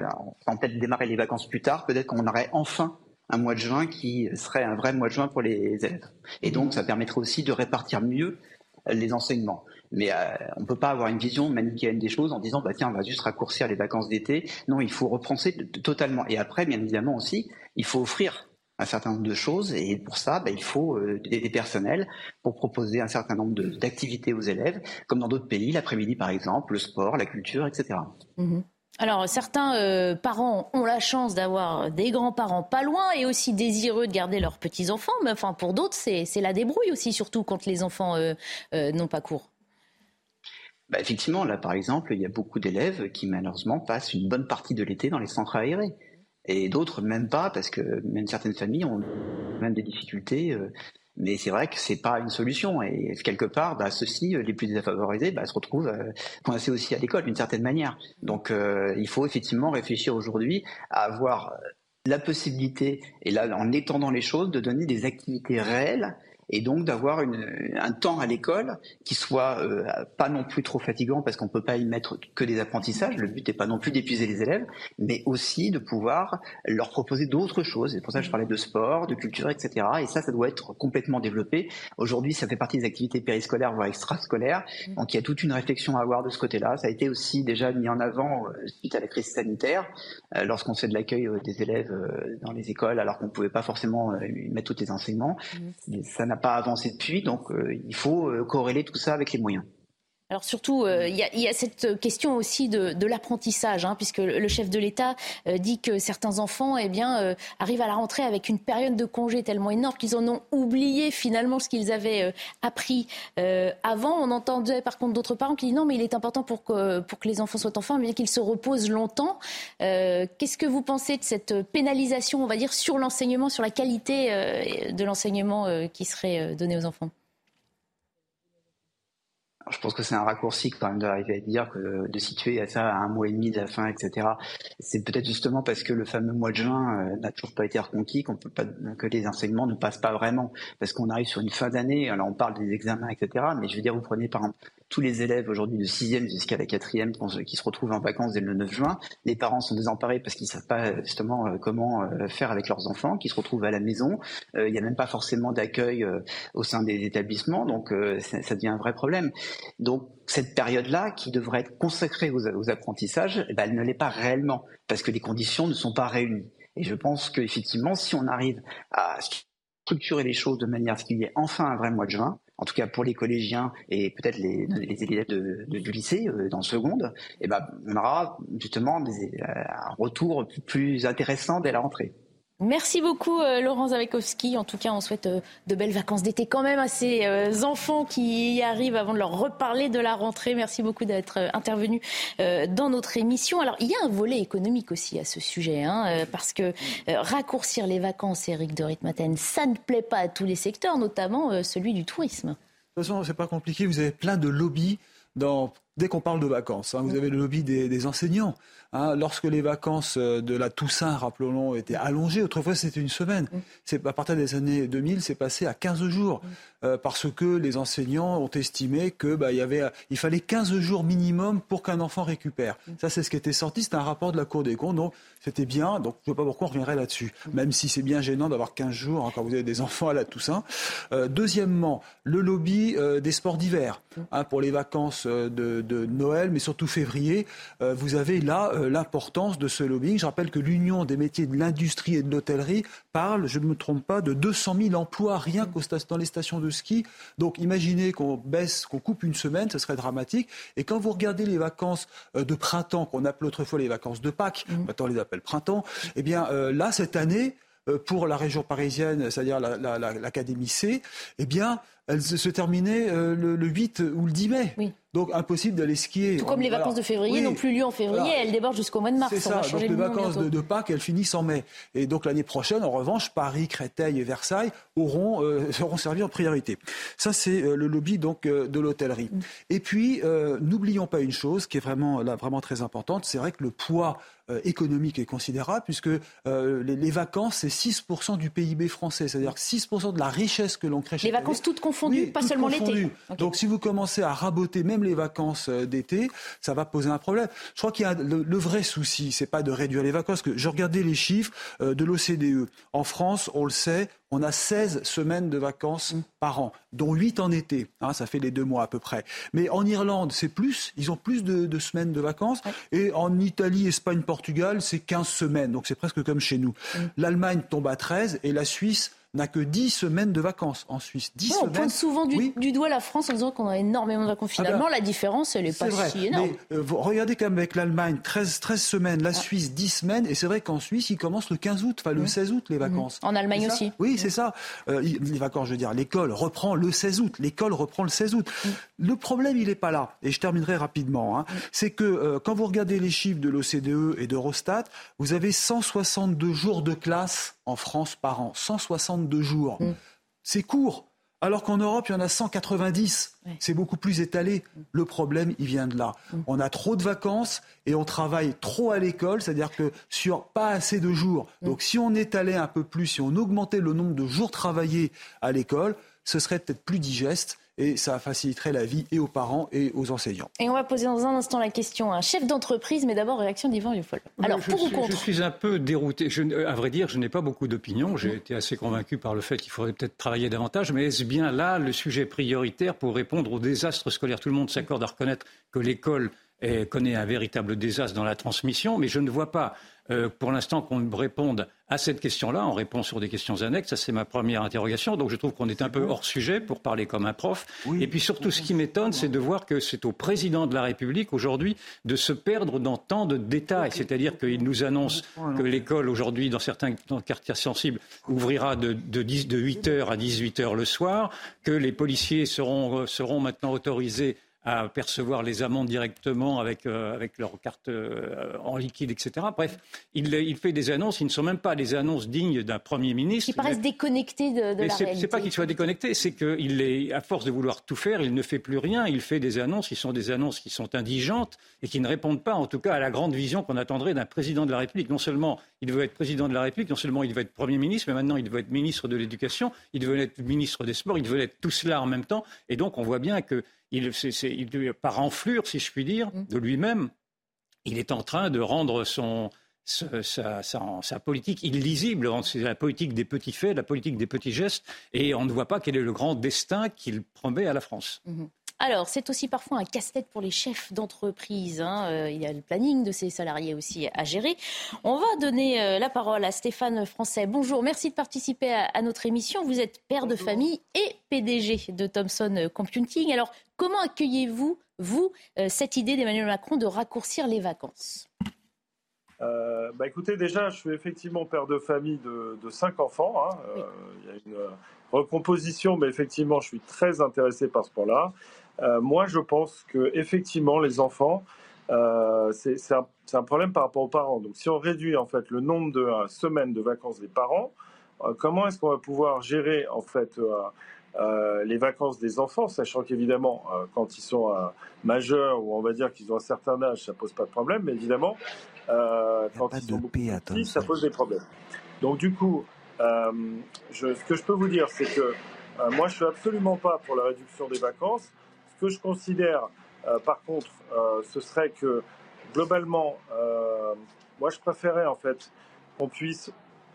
en peut-être démarrer les vacances plus tard, peut-être qu'on aurait enfin un mois de juin qui serait un vrai mois de juin pour les élèves. Et donc ça permettrait aussi de répartir mieux les enseignements. Mais euh, on ne peut pas avoir une vision manichéenne des choses en disant bah tiens on va juste raccourcir les vacances d'été. Non, il faut repenser totalement. Et après, bien évidemment aussi, il faut offrir un certain nombre de choses et pour ça, bah, il faut euh, des, personnels pour proposer un certain nombre d'activités aux élèves, comme dans d'autres pays, l'après-midi par exemple, le sport, la culture, etc. Mmh Alors certains euh, parents ont la chance d'avoir des grands-parents pas loin et aussi désireux de garder leurs petits-enfants, mais enfin pour d'autres c'est la débrouille aussi, surtout quand les enfants n'ont pas cours. Bah, effectivement, là par exemple, il y a beaucoup d'élèves qui malheureusement passent une bonne partie de l'été dans les centres aérés. Et d'autres même pas, parce que même certaines familles ont même des difficultés. Euh, mais c'est vrai que c'est pas une solution. Et quelque part, bah, ceux-ci, euh, les plus défavorisés, bah, se retrouvent euh, coincés aussi à l'école d'une certaine manière. Donc il faut effectivement réfléchir aujourd'hui à avoir la possibilité, et là en étendant les choses, de donner des activités réelles et donc d'avoir un temps à l'école qui soit euh, pas non plus trop fatigant parce qu'on peut pas y mettre que des apprentissages. Le but n'est pas non plus d'épuiser les élèves, mais aussi de pouvoir leur proposer d'autres choses. C'est pour ça que je parlais de sport, de culture, etc. Et ça, ça doit être complètement développé. Aujourd'hui, ça fait partie des activités périscolaires voire extrascolaires. Donc il y a toute une réflexion à avoir de ce côté-là. Ça a été aussi déjà mis en avant euh, suite à la crise sanitaire, euh, lorsqu'on fait de l'accueil des élèves dans les écoles, alors qu'on ne pouvait pas forcément mettre tous les enseignements. Mmh. Ça n'a pas avancé depuis, donc euh, il faut euh, corréler tout ça avec les moyens. Alors surtout, euh, il y, a cette question aussi de, l'apprentissage, hein, puisque le chef de l'État dit que certains enfants eh bien, arrivent à la rentrée avec une période de congé tellement énorme qu'ils en ont oublié finalement ce qu'ils avaient appris avant. On entendait par contre d'autres parents qui disent non, mais il est important pour que, pour que les enfants soient enfants, mais qu'ils se reposent longtemps. Qu'est-ce que vous pensez de cette pénalisation, on va dire, sur l'enseignement, sur la qualité de l'enseignement qui serait donné aux enfants? Je pense que c'est un raccourci quand même d'arriver à dire que de situer ça à un mois et demi de la fin, etc. C'est peut-être justement parce que le fameux mois de juin euh, n'a toujours pas été reconquis qu'on peut pas que les enseignements ne passent pas vraiment parce qu'on arrive sur une fin d'année. Alors on parle des examens, etc. Mais je veux dire, vous prenez par exemple tous les élèves aujourd'hui de 6e jusqu'à la 4e qui se retrouvent en vacances dès le 9 juin. Les parents sont désemparés parce qu'ils ne savent pas justement euh, comment euh, faire avec leurs enfants, qui se retrouvent à la maison. Il n'y a même pas forcément d'accueil au sein des établissements, donc ça devient un vrai problème. Donc cette période-là, qui devrait être consacrée aux, apprentissages, eh ben, elle ne l'est pas réellement, parce que les conditions ne sont pas réunies. Et je pense qu'effectivement, si on arrive à structurer les choses de manière à ce qu'il y ait enfin un vrai mois de juin, en tout cas pour les collégiens et peut-être les, élèves du lycée euh, dans seconde, eh ben, on aura justement un retour plus intéressant dès la rentrée. Merci beaucoup euh, Laurent Zawekowski. En tout cas, on souhaite euh, de belles vacances d'été quand même à ces euh, enfants qui y arrivent avant de leur reparler de la rentrée. Merci beaucoup d'être intervenu dans notre émission. Alors, il y a un volet économique aussi à ce sujet, hein, parce que raccourcir les vacances, Eric de Ritmaten, ça ne plaît pas à tous les secteurs, notamment celui du tourisme. De toute façon, c'est pas compliqué. Vous avez plein de lobbies dans dès qu'on parle de vacances. Hein. Vous avez le lobby des, enseignants. Hein. Lorsque les vacances euh, de la Toussaint, rappelons-le, étaient allongées, autrefois c'était une semaine. C'est à partir des années 2000, c'est passé à 15 jours. Euh, parce que les enseignants ont estimé que bah, il, y avait, il fallait 15 jours minimum pour qu'un enfant récupère. Ça, c'est ce qui était sorti. C'était un rapport de la Cour des comptes. Donc, c'était bien. Donc, je ne vois pas pourquoi on reviendrait là-dessus. Même si c'est bien gênant d'avoir 15 jours hein, quand vous avez des enfants à la Toussaint. Euh, deuxièmement, le lobby des sports d'hiver. Pour les vacances de de Noël, mais surtout février, euh, vous avez là euh, l'importance de ce lobbying. Je rappelle que l'Union des métiers de l'industrie et de l'hôtellerie parle, je ne me trompe pas, de 200 000 emplois rien qu'aux dans les stations de ski. Donc imaginez qu'on baisse, qu'on coupe une semaine, ce serait dramatique. Et quand vous regardez les vacances euh, de printemps, qu'on appelait autrefois les vacances de Pâques, mmh. maintenant on les appelle printemps, eh bien là, cette année, pour la région parisienne, c'est-à-dire l'Académie C, eh bien, elle se terminait le, 8 ou le 10 mai. Oui. Donc impossible d'aller skier. Tout comme les vacances de février n'ont plus lieu en février, elles débordent jusqu'au mois de mars. C'est ça, donc les vacances de, Pâques, elles finissent en mai. Et donc l'année prochaine, en revanche, Paris, Créteil et Versailles auront, euh, seront servis en priorité. Ça, c'est euh, le lobby donc euh, de l'hôtellerie. Et puis, n'oublions pas une chose qui est vraiment, là, vraiment très importante, c'est vrai que le poids économique est considérable puisque les, vacances, c'est 6% du PIB français, c'est-à-dire 6% de la richesse que l'on crée Les vacances toutes confondues, pas seulement l'été. Donc si vous commencez à raboter même les vacances euh, d'été, ça va poser un problème. Je crois qu'il y a le, vrai souci, c'est pas de réduire les vacances. Que je regardais les chiffres euh, de l'OCDE. En France, on le sait, on a 16 semaines de vacances par an, dont 8 en été. Hein, ça fait les deux mois à peu près. Mais en Irlande, c'est plus. Ils ont plus de, semaines de vacances. Et en Italie, Espagne, Portugal, c'est 15 semaines. Donc c'est presque comme chez nous. L'Allemagne tombe à 13 et la Suisse n'a que 10 semaines de vacances en Suisse. 10 on pointe souvent du, doigt la France en disant qu'on a énormément de vacances. Ah ben, Finalement, la différence, elle n'est pas si énorme. Mais, euh, regardez quand même avec l'Allemagne, 13, 13 semaines, la Suisse, 10 semaines, et c'est vrai qu'en Suisse, ils commencent le 15 août, enfin le 16 août, les vacances. En Allemagne aussi. Oui, c'est ça. Euh, les vacances, je veux dire, l'école reprend le 16 août. L'école reprend le 16 août. Le problème, il n'est pas là. Et je terminerai rapidement. Hein. C'est que euh, quand vous regardez les chiffres de l'OCDE et d'Eurostat, vous avez 162 jours de classe en France par an. 162 jours. Mm. C'est court. Alors qu'en Europe, il y en a 190. C'est beaucoup plus étalé. Le problème, il vient de là. Mm. On a trop de vacances et on travaille trop à l'école, c'est-à-dire que sur pas assez de jours. Mm. Donc si on étalait un peu plus, si on augmentait le nombre de jours travaillés à l'école, ce serait peut-être plus digeste et ça faciliterait la vie et aux parents et aux enseignants. Et on va poser dans un instant la question à un chef d'entreprise, mais d'abord réaction d'Yvan Lefol. Alors, pour ou contre Je suis un peu dérouté. Je, à vrai dire, je n'ai pas beaucoup d'opinion. J'ai été assez convaincu par le fait qu'il faudrait peut-être travailler davantage, mais est-ce bien là le sujet prioritaire pour répondre au désastre scolaire? Tout le monde s'accorde à reconnaître que l'école connaît un véritable désastre dans la transmission, mais je ne vois pas euh, pour l'instant qu'on réponde à cette question-là. On répond sur des questions annexes. Ça, c'est ma première interrogation. Donc, je trouve qu'on est un peu hors sujet pour parler comme un prof. Et puis, surtout, ce qui m'étonne, c'est de voir que c'est au président de la République aujourd'hui de se perdre dans tant de détails. C'est-à-dire qu'il nous annonce que l'école, aujourd'hui, dans certains quartiers sensibles, ouvrira de, de, 10, de 8 heures à 18 heures le soir, que les policiers seront, seront maintenant autorisés à percevoir les amendes directement avec, euh, avec leur carte euh, en liquide, etc. Bref, il, il, fait des annonces qui ne sont même pas des annonces dignes d'un Premier ministre. Qui paraissent déconnectées de, de la réalité. C'est pas qu'il soit déconnecté, c'est qu'il est, à force de vouloir tout faire, il ne fait plus rien. Il fait des annonces qui sont des annonces qui sont indigentes et qui ne répondent pas, en tout cas, à la grande vision qu'on attendrait d'un président de la République. Non seulement il veut être président de la République, non seulement il veut être Premier ministre, mais maintenant il veut être ministre de l'Éducation, il veut être ministre des Sports, il veut être tout cela en même temps. Et donc on voit bien que il, par enflure, si je puis dire, mm. de lui-même, il est en train de rendre son, sa, politique illisible. C'est la politique des petits faits, la politique des petits gestes, et on ne voit pas quel est le grand destin qu'il promet à la France. Mm-hmm. Alors, c'est aussi parfois un casse-tête pour les chefs d'entreprise. Hein. Euh, il y a le planning de ces salariés aussi à gérer. On va donner euh, la parole à Stéphane Français. Bonjour, merci de participer à, notre émission. Vous êtes père de famille et PDG de Thomson Computing. Alors, comment accueillez-vous, vous, euh, cette idée d'Emmanuel Macron de raccourcir les vacances? Bah écoutez, déjà, je suis effectivement père de famille de, cinq enfants. Hein. Il y a une recomposition, mais effectivement, je suis très intéressé par ce point-là. Euh, moi, je pense que effectivement, les enfants, euh, c'est un, un, problème par rapport aux parents. Donc, si on réduit en fait le nombre de euh, semaines de vacances des parents, comment est-ce qu'on va pouvoir gérer en fait les vacances des enfants, sachant qu'évidemment, quand ils sont majeurs ou on va dire qu'ils ont un certain âge, ça pose pas de problème, mais évidemment, quand ils sont beaucoup petits, ça pose des problèmes. Donc du coup, je, ce que je peux vous dire, c'est que moi, je suis absolument pas pour la réduction des vacances. Ce que je considère, par contre, ce serait que globalement, moi, je préférais en fait qu'on puisse,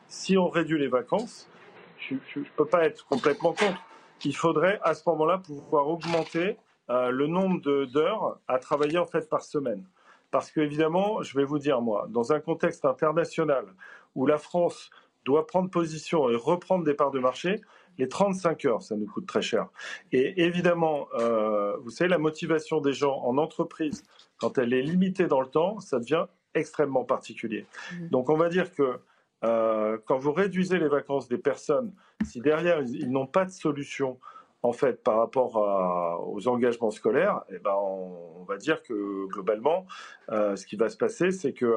si on réduit les vacances, je ne peux pas être complètement contre il faudrait à ce moment-là pouvoir augmenter euh, le nombre d'heures à travailler en fait par semaine. Parce qu'évidemment, je vais vous dire moi, dans un contexte international où la France doit prendre position et reprendre des parts de marché, les 35 heures, ça nous coûte très cher. Et évidemment, euh, vous savez, la motivation des gens en entreprise, quand elle est limitée dans le temps, ça devient extrêmement particulier. Mmh. Donc on va dire que euh, quand vous réduisez les vacances des personnes, si derrière ils, n'ont pas de solution en fait par rapport aux engagements scolaires, eh ben on, va dire que globalement, euh, ce qui va se passer, c'est que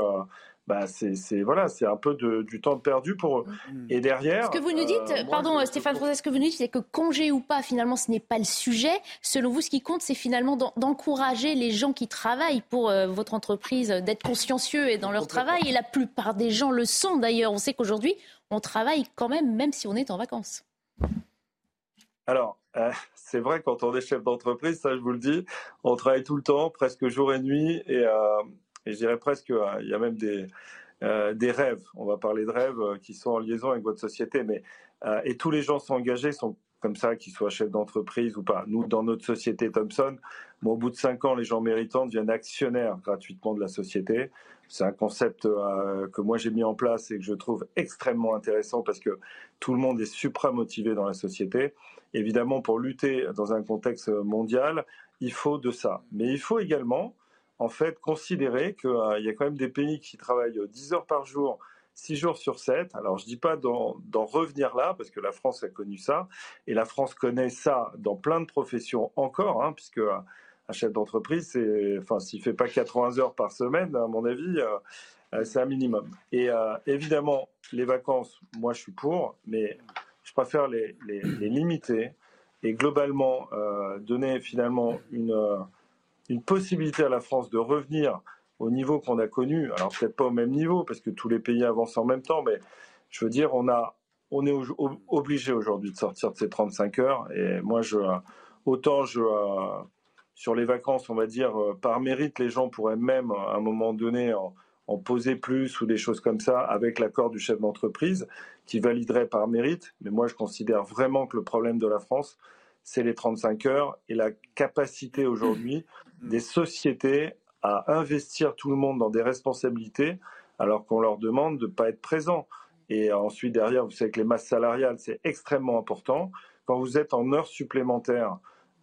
bah c'est voilà, c'est un peu de, du temps perdu pour eux. Mm. Et derrière. Ce que vous nous dites, euh, pardon Stéphane Français, ce que vous nous dites, c'est que congé ou pas, finalement, ce n'est pas le sujet. Selon vous, ce qui compte, c'est finalement d'encourager les gens qui travaillent pour euh, votre entreprise d'être consciencieux et dans leur travail. Et la plupart des gens le sont d'ailleurs. On sait qu'aujourd'hui, on travaille quand même, même si on est en vacances. Alors, euh, c'est vrai, quand on est chef d'entreprise, ça je vous le dis, on travaille tout le temps, presque jour et nuit, et, et je dirais presque, euh, il y a même des, euh, des rêves. On va parler de rêves euh, qui sont en liaison avec votre société. Mais, et tous les gens sont engagés, sont comme ça, qu'ils soient chefs d'entreprise ou pas. Nous, dans notre société Thomson, au bout de cinq ans, les gens méritants deviennent actionnaires gratuitement de la société. C'est un concept que moi j'ai mis en place et que je trouve extrêmement intéressant parce que tout le monde est supra motivé dans la société. Évidemment, pour lutter dans un contexte mondial, il faut de ça. Mais il faut également en fait, considérer qu'il euh, y a quand même des pays qui travaillent 10 heures par jour, 6 jours sur 7. Alors, je ne dis pas d'en revenir là, parce que la France a connu ça, et la France connaît ça dans plein de professions encore, hein, puisque euh, un chef d'entreprise, enfin, s'il ne fait pas 80 heures par semaine, à mon avis, euh, c'est un minimum. Et évidemment, les vacances, moi, je suis pour, mais je préfère les, limiter et globalement donner finalement une une possibilité à la France de revenir au niveau qu'on a connu, alors peut-être pas au même niveau parce que tous les pays avancent en même temps, mais je veux dire, on, a, on est obligé aujourd'hui de sortir de ces 35 heures. Et moi, je, autant je, sur les vacances, on va dire, par mérite, les gens pourraient même à un moment donné en, en poser plus ou des choses comme ça avec l'accord du chef d'entreprise qui validerait par mérite. Mais moi, je considère vraiment que le problème de la France, c'est les 35 heures et la capacité aujourd'hui Mm. des sociétés à investir tout le monde dans des responsabilités alors qu'on leur demande de ne pas être présent. Et ensuite, derrière, vous savez que les masses salariales, c'est extrêmement important. Quand vous êtes en heures supplémentaires,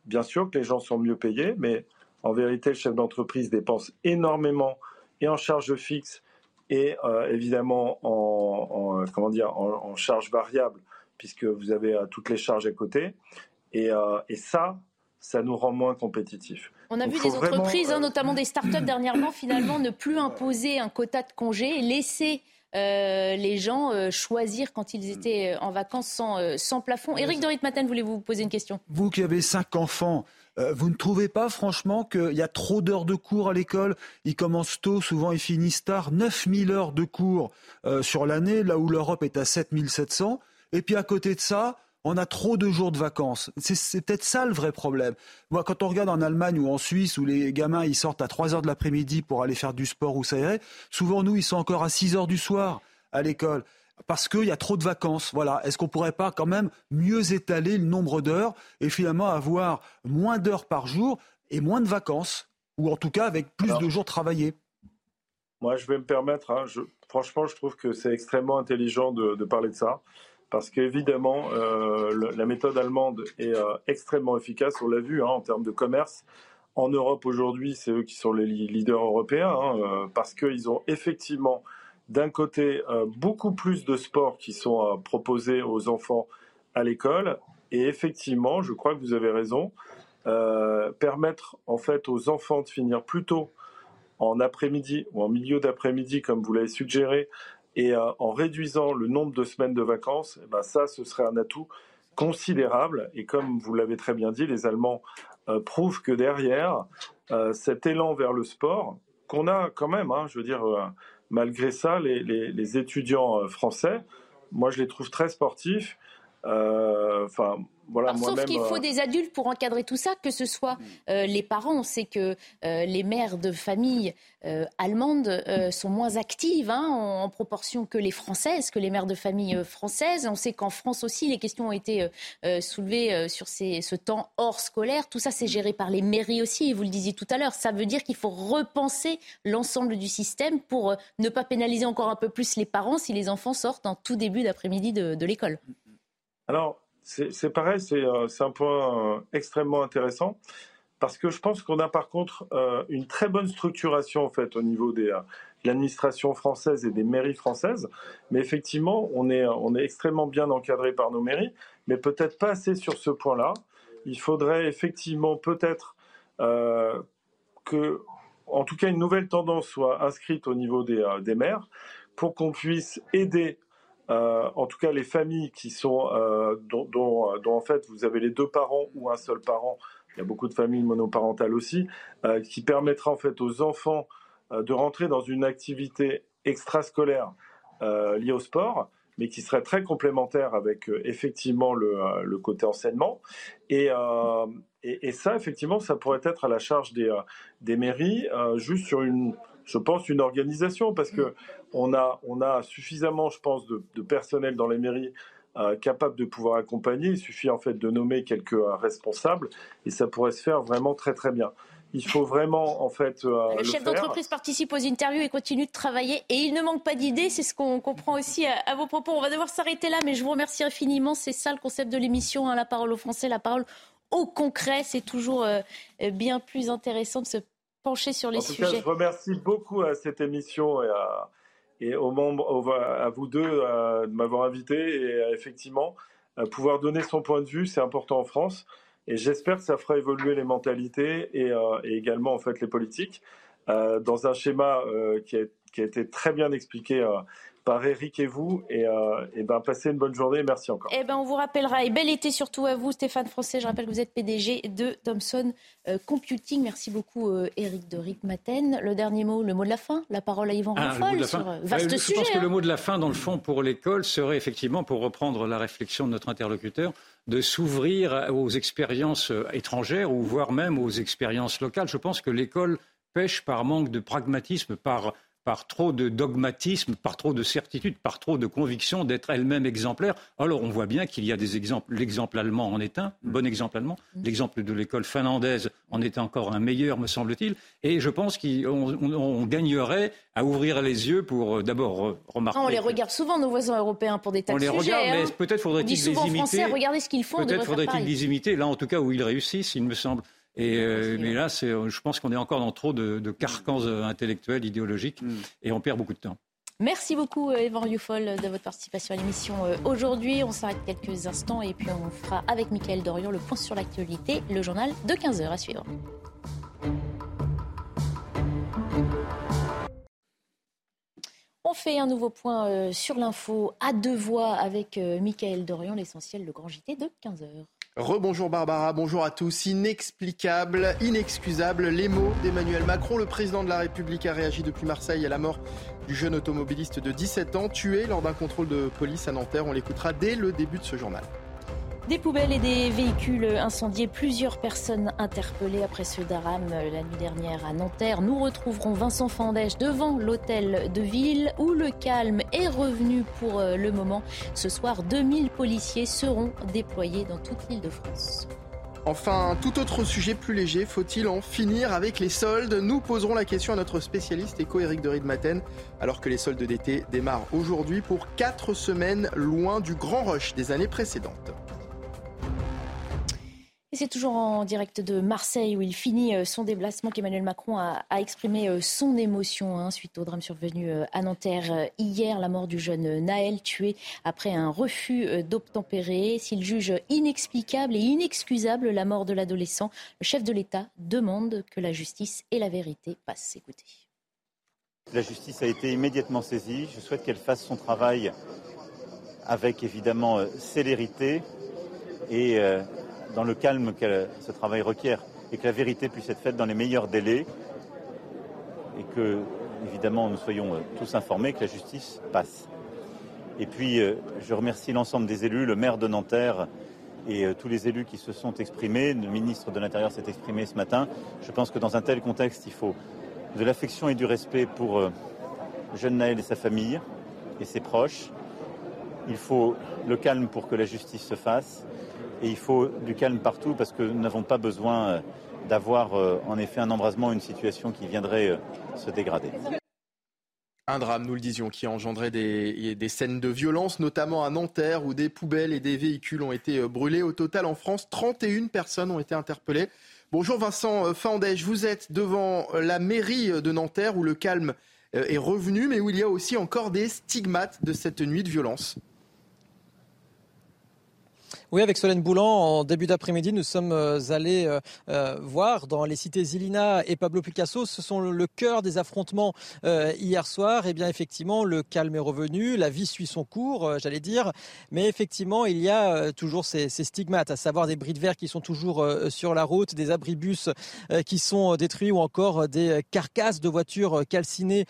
bien sûr que les gens sont mieux payés, mais en vérité, le chef d'entreprise dépense énormément et en charge fixe et euh, évidemment en, comment dire, en, charge variable, puisque vous avez euh, toutes les charges à côté. Et, euh, et ça, ça nous rend moins compétitifs. On a vu des entreprises, hein, euh, notamment des start-up dernièrement, finalement ne plus imposer un quota de congés, laisser euh, les gens euh, choisir quand ils étaient en vacances sans, sans plafond. Éric de Ritmaten, voulez-vous vous poser une question? Vous qui avez cinq enfants, vous ne trouvez pas franchement qu'il y a trop d'heures de cours à l'école? Ils commencent tôt, souvent ils finissent tard. 9000 heures de cours sur l'année, là où l'Europe est à 7700. Et puis à côté de ça, on a trop de jours de vacances. C'est peut-être ça le vrai problème. Moi, quand on regarde en Allemagne ou en Suisse où les gamins ils sortent à 3 heures de l'après-midi pour aller faire du sport ou s'aérer, souvent nous ils sont encore à 6 heures du soir à l'école parce qu'il y a trop de vacances. Voilà. Est-ce qu'on pourrait pas quand même mieux étaler le nombre d'heures et finalement avoir moins d'heures par jour et moins de vacances? Ou en tout cas avec plus de jours travaillés? Moi, je vais me permettre. Hein, franchement, je trouve que c'est extrêmement intelligent de parler de ça parce qu'évidemment, euh, la méthode allemande est euh, extrêmement efficace, on l'a vu hein, en termes de commerce. En Europe aujourd'hui, c'est eux qui sont les leaders européens, hein, euh, parce qu'ils ont effectivement, d'un côté, beaucoup plus de sports qui sont proposés aux enfants à l'école, et effectivement, je crois que vous avez raison, permettre en fait aux enfants de finir plus tôt en après-midi ou en milieu d'après-midi, comme vous l'avez suggéré, et euh, en réduisant le nombre de semaines de vacances, eh ben ça, ce serait un atout considérable. Et comme vous l'avez très bien dit, les Allemands prouvent que derrière cet élan vers le sport, qu'on a quand même, hein, je veux dire, malgré ça, les étudiants français, moi je les trouve très sportifs. Enfin, sauf qu'il faut euh, des adultes pour encadrer tout ça, que ce soit euh, les parents. On sait que euh, les mères de famille allemandes sont moins actives hein, en, proportion que les françaises, que les mères de famille françaises. On sait qu'en France aussi, les questions ont été soulevées sur ce temps hors scolaire. Tout ça, c'est géré par les mairies aussi. Et vous le disiez tout à l'heure, ça veut dire qu'il faut repenser l'ensemble du système pour ne pas pénaliser encore un peu plus les parents si les enfants sortent en tout début d'après-midi de, de l'école. Alors, c'est pareil, euh, c'est un point euh, extrêmement intéressant parce que je pense qu'on a par contre euh, une très bonne structuration en au niveau des, de l'administration française et des mairies françaises. Mais effectivement, on est, on est extrêmement bien encadré par nos mairies, mais peut-être pas assez sur ce point-là. Il faudrait effectivement peut-être que, en tout cas, une nouvelle tendance soit inscrite au niveau des, des maires pour qu'on puisse aider euh, en tout cas, les familles qui sont, euh, dont, en fait vous avez les deux parents ou un seul parent, il y a beaucoup de familles monoparentales aussi, euh, qui permettra en fait aux enfants de rentrer dans une activité extrascolaire liée au sport, mais qui serait très complémentaire avec effectivement le, côté enseignement. Et, ça, effectivement, ça pourrait être à la charge des mairies, juste sur une je pense, une organisation, parce que on a, on a suffisamment, je pense, de, personnel dans les mairies euh, capable de pouvoir accompagner. Il suffit en fait de nommer quelques euh, responsables et ça pourrait se faire vraiment très très bien. Il faut vraiment en fait. Euh, le, chef d'entreprise participe aux interviews et continue de travailler et il ne manque pas d'idées. C'est ce qu'on comprend aussi à, vos propos. On va devoir s'arrêter là, mais je vous remercie infiniment. C'est ça le concept de l'émission, hein, la parole aux Français, la parole au concret. C'est toujours bien plus intéressant de se pencher sur les en tout sujets. Cas, je remercie beaucoup à cette émission et à, et aux membres, à vous deux de m'avoir invité et effectivement pouvoir donner son point de vue, c'est important en France. Et j'espère que ça fera évoluer les mentalités et, euh, également en fait les politiques euh, dans un schéma euh, qui a, qui, a, été très bien expliqué par Eric et vous. Et, euh, et, ben, passez une bonne journée. Merci encore. Eh ben, on vous rappellera. Et bel été surtout à vous, Stéphane Français. Je rappelle que vous êtes PDG de Thomson euh, Computing. Merci beaucoup, euh, Eric de Maten. Le dernier mot, le mot de la fin. La parole à Yvan ah, Raffol sur euh, vaste sujet. Je pense que hein. le mot de la fin, dans le fond, pour l'école, serait effectivement, pour reprendre la réflexion de notre interlocuteur, de s'ouvrir aux expériences étrangères ou voire même aux expériences locales. Je pense que l'école pêche par manque de pragmatisme, par par trop de dogmatisme, par trop de certitude, par trop de conviction d'être elle-même exemplaire. Alors on voit bien qu'il y a des exemples. L'exemple allemand en est un, bon exemple allemand. L'exemple de l'école finlandaise en est encore un meilleur, me semble-t-il. Et je pense qu'on gagnerait à ouvrir les yeux pour euh, d'abord remarquer. on les regarde souvent, nos voisins européens, pour des tas on de sujets. On les regarde, mais hein. peut-être faudrait-il les imiter. Français, regardez ce qu'ils font. Peut-être faudrait-il les imiter, là en tout cas où ils réussissent, il me semble. Et, euh, mais là, je pense qu'on est encore dans trop de, carcans euh, intellectuels, idéologiques, mm. et on perd beaucoup de temps. Merci beaucoup, Evan Youfol, de votre participation à l'émission euh, aujourd'hui. On s'arrête quelques instants et puis on fera avec Mickaël Dorion le point sur l'actualité, le journal de 15h à suivre. On fait un nouveau point sur l'info à deux voix avec Mickaël Dorion, l'essentiel, le grand JT de 15h. Rebonjour Barbara, bonjour à tous. Inexplicable, inexcusable, les mots d'Emmanuel Macron. Le président de la République a réagi depuis Marseille à la mort du jeune automobiliste de 17 ans, tué lors d'un contrôle de police à Nanterre. On l'écoutera dès le début de ce journal. Des poubelles et des véhicules incendiés, plusieurs personnes interpellées après ce drame la nuit dernière à Nanterre. Nous retrouverons Vincent Fandèche devant l'hôtel de ville où le calme est revenu pour euh, le moment. Ce soir, 2000 policiers seront déployés dans toute l'île de France. Enfin, tout autre sujet plus léger, faut-il en finir avec les soldes? Nous poserons la question à notre spécialiste éco Éric de Maten, alors que les soldes d'été démarrent aujourd'hui pour 4 semaines loin du grand rush des années précédentes. C'est toujours en direct de Marseille où il finit euh, son déplacement qu'Emmanuel Macron a, exprimé euh, son émotion hein, suite au drame survenu euh, à Nanterre hier, la mort du jeune Naël tué après un refus d'obtempérer. S'il juge inexplicable et inexcusable la mort de l'adolescent, le chef de l'État demande que la justice et la vérité passent. Écoutez. La justice a été immédiatement saisie. Je souhaite qu'elle fasse son travail avec évidemment célérité et dans le calme que ce travail requiert et que la vérité puisse être faite dans les meilleurs délais et que, évidemment, nous soyons tous informés que la justice passe. Et puis, je remercie l'ensemble des élus, le maire de Nanterre et tous les élus qui se sont exprimés. Le ministre de l'Intérieur s'est exprimé ce matin. Je pense que dans un tel contexte, il faut de l'affection et du respect pour jeune Naël et sa famille et ses proches. Il faut le calme pour que la justice se fasse. Et il faut du calme partout parce que nous n'avons pas besoin euh, d'avoir euh, en effet un embrasement, une situation qui viendrait euh, se dégrader. Un drame, nous le disions, qui a engendré des, scènes de violence, notamment à Nanterre, où des poubelles et des véhicules ont été brûlés. Au total, en France, 31 personnes ont été interpellées. Bonjour Vincent Fandège, vous êtes devant la mairie de Nanterre, où le calme est revenu, mais où il y a aussi encore des stigmates de cette nuit de violence. Oui, avec Solène Boulan, en début d'après-midi, nous sommes euh, allés euh, euh, voir dans les cités Zilina et Pablo Picasso. Ce sont le cœur des affrontements hier soir. Et eh bien, effectivement, le calme est revenu, la vie suit son cours, j'allais dire. Mais effectivement, il y a toujours ces, stigmates, à savoir des bris de verre qui sont toujours sur la route, des abribus qui sont détruits ou encore des carcasses de voitures calcinées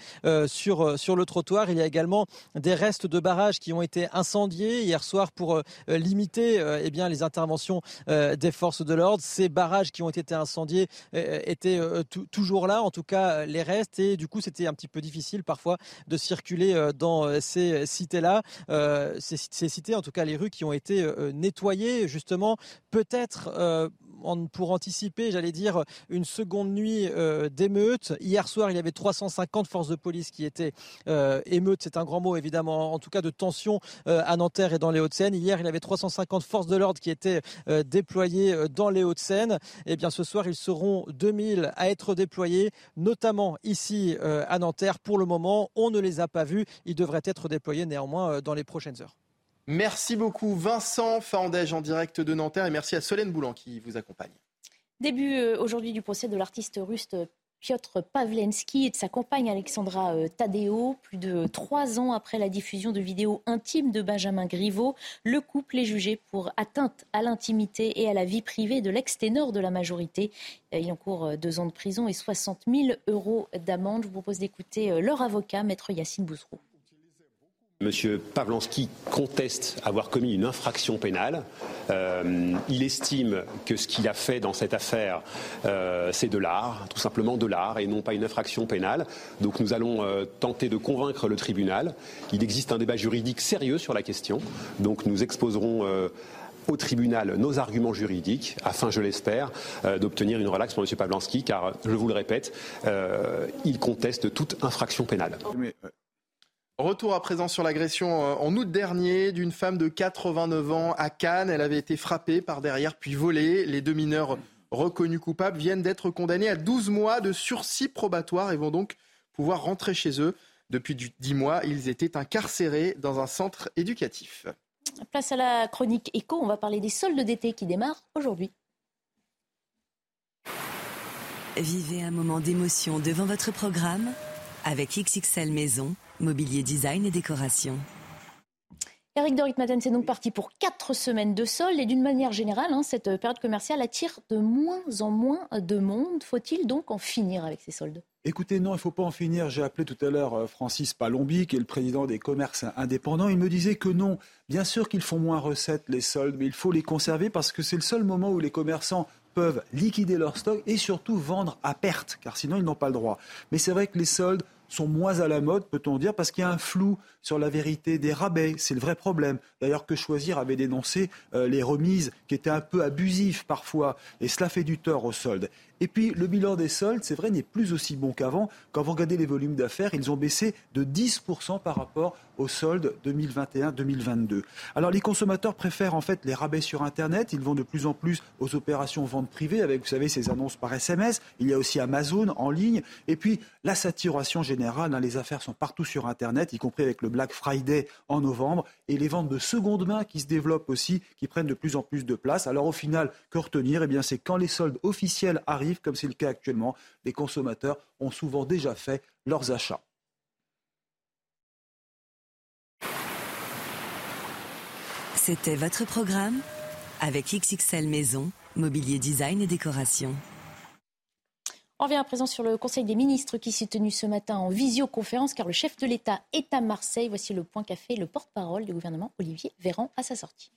sur, sur le trottoir. Il y a également des restes de barrages qui ont été incendiés hier soir pour limiter euh, eh bien, les interventions euh, des forces de l'ordre. Ces barrages qui ont été incendiés euh, étaient toujours là, en tout cas les restes. Et du coup, c'était un petit peu difficile parfois de circuler dans ces cités-là. Ces, ces, cités, en tout cas les rues qui ont été nettoyées, justement, peut-être pour anticiper, j'allais dire, une seconde nuit euh, d'émeute. Hier soir, il y avait 350 forces de police qui étaient euh, émeutes, c'est un grand mot évidemment, en tout cas de tension euh, à Nanterre et dans les Hauts-de-Seine. Hier, il y avait 350 forces de l'ordre qui étaient déployées dans les Hauts-de-Seine. Et eh bien ce soir, ils seront 2000 à être déployés, notamment ici à Nanterre. Pour le moment, on ne les a pas vus. Ils devraient être déployés néanmoins dans les prochaines heures. Merci beaucoup Vincent Fandège en direct de Nanterre et merci à Solène Boulan qui vous accompagne. Début euh, aujourd'hui du procès de l'artiste russe Piotr Pavlensky et de sa compagne Alexandra euh, Tadeo. Plus de trois ans après la diffusion de vidéos intimes de Benjamin Griveaux, le couple est jugé pour atteinte à l'intimité et à la vie privée de l'ex-ténor de la majorité. Euh, il encourt deux ans de prison et 60 000 euros d'amende. Je vous propose d'écouter leur avocat, maître Yacine Bouzrou. Monsieur Pavlansky conteste avoir commis une infraction pénale. Euh, il estime que ce qu'il a fait dans cette affaire, euh, c'est de l'art, tout simplement de l'art, et non pas une infraction pénale. Donc nous allons euh, tenter de convaincre le tribunal. Il existe un débat juridique sérieux sur la question. Donc nous exposerons au tribunal nos arguments juridiques afin, je l'espère, d'obtenir une relaxe pour M. Pavlansky, car, je vous le répète, il conteste toute infraction pénale. Retour à présent sur l'agression euh, en août dernier d'une femme de 89 ans à Cannes. Elle avait été frappée par derrière puis volée. Les deux mineurs reconnus coupables viennent d'être condamnés à 12 mois de sursis probatoire et vont donc pouvoir rentrer chez eux. Depuis 10 mois, ils étaient incarcérés dans un centre éducatif. Place à la chronique éco, on va parler des soldes d'été qui démarrent aujourd'hui. Vivez un moment d'émotion devant votre programme avec XXL Maison Mobilier design et décoration. Eric Dorit Maten, c'est donc parti pour quatre semaines de soldes et d'une manière générale, hein, cette période commerciale attire de moins en moins de monde. Faut-il donc en finir avec ces soldes? Écoutez, non, il ne faut pas en finir. J'ai appelé tout à l'heure euh, Francis Palombi, qui est le président des commerces indépendants. Il me disait que non, bien sûr qu'ils font moins recettes, les soldes, mais il faut les conserver parce que c'est le seul moment où les commerçants peuvent liquider leur stock et surtout vendre à perte, car sinon ils n'ont pas le droit. Mais c'est vrai que les soldes sont moins à la mode, peut-on dire, parce qu'il y a un flou sur la vérité des rabais. C'est le vrai problème. D'ailleurs, que choisir avait dénoncé euh, les remises qui étaient un peu abusives parfois, et cela fait du tort aux soldes. Et puis, le bilan des soldes, c'est vrai, n'est plus aussi bon qu'avant. Quand vous regardez les volumes d'affaires, ils ont baissé de 10% par rapport aux soldes 2021-2022. Alors, les consommateurs préfèrent en fait les rabais sur Internet. Ils vont de plus en plus aux opérations vente privée avec, vous savez, ces annonces par SMS. Il y a aussi Amazon en ligne. Et puis, la saturation générale. Hein, les affaires sont partout sur Internet, y compris avec le Black Friday en novembre. Et les ventes de seconde main qui se développent aussi, qui prennent de plus en plus de place. Alors, au final, que retenir? Eh bien, c'est quand les soldes officiels arrivent comme c'est le cas actuellement. Les consommateurs ont souvent déjà fait leurs achats. C'était votre programme avec XXL Maison, mobilier design et décoration. On revient à présent sur le Conseil des ministres qui s'est tenu ce matin en visioconférence car le chef de l'État est à Marseille. Voici le point qu'a fait le porte-parole du gouvernement, Olivier Véran, à sa sortie.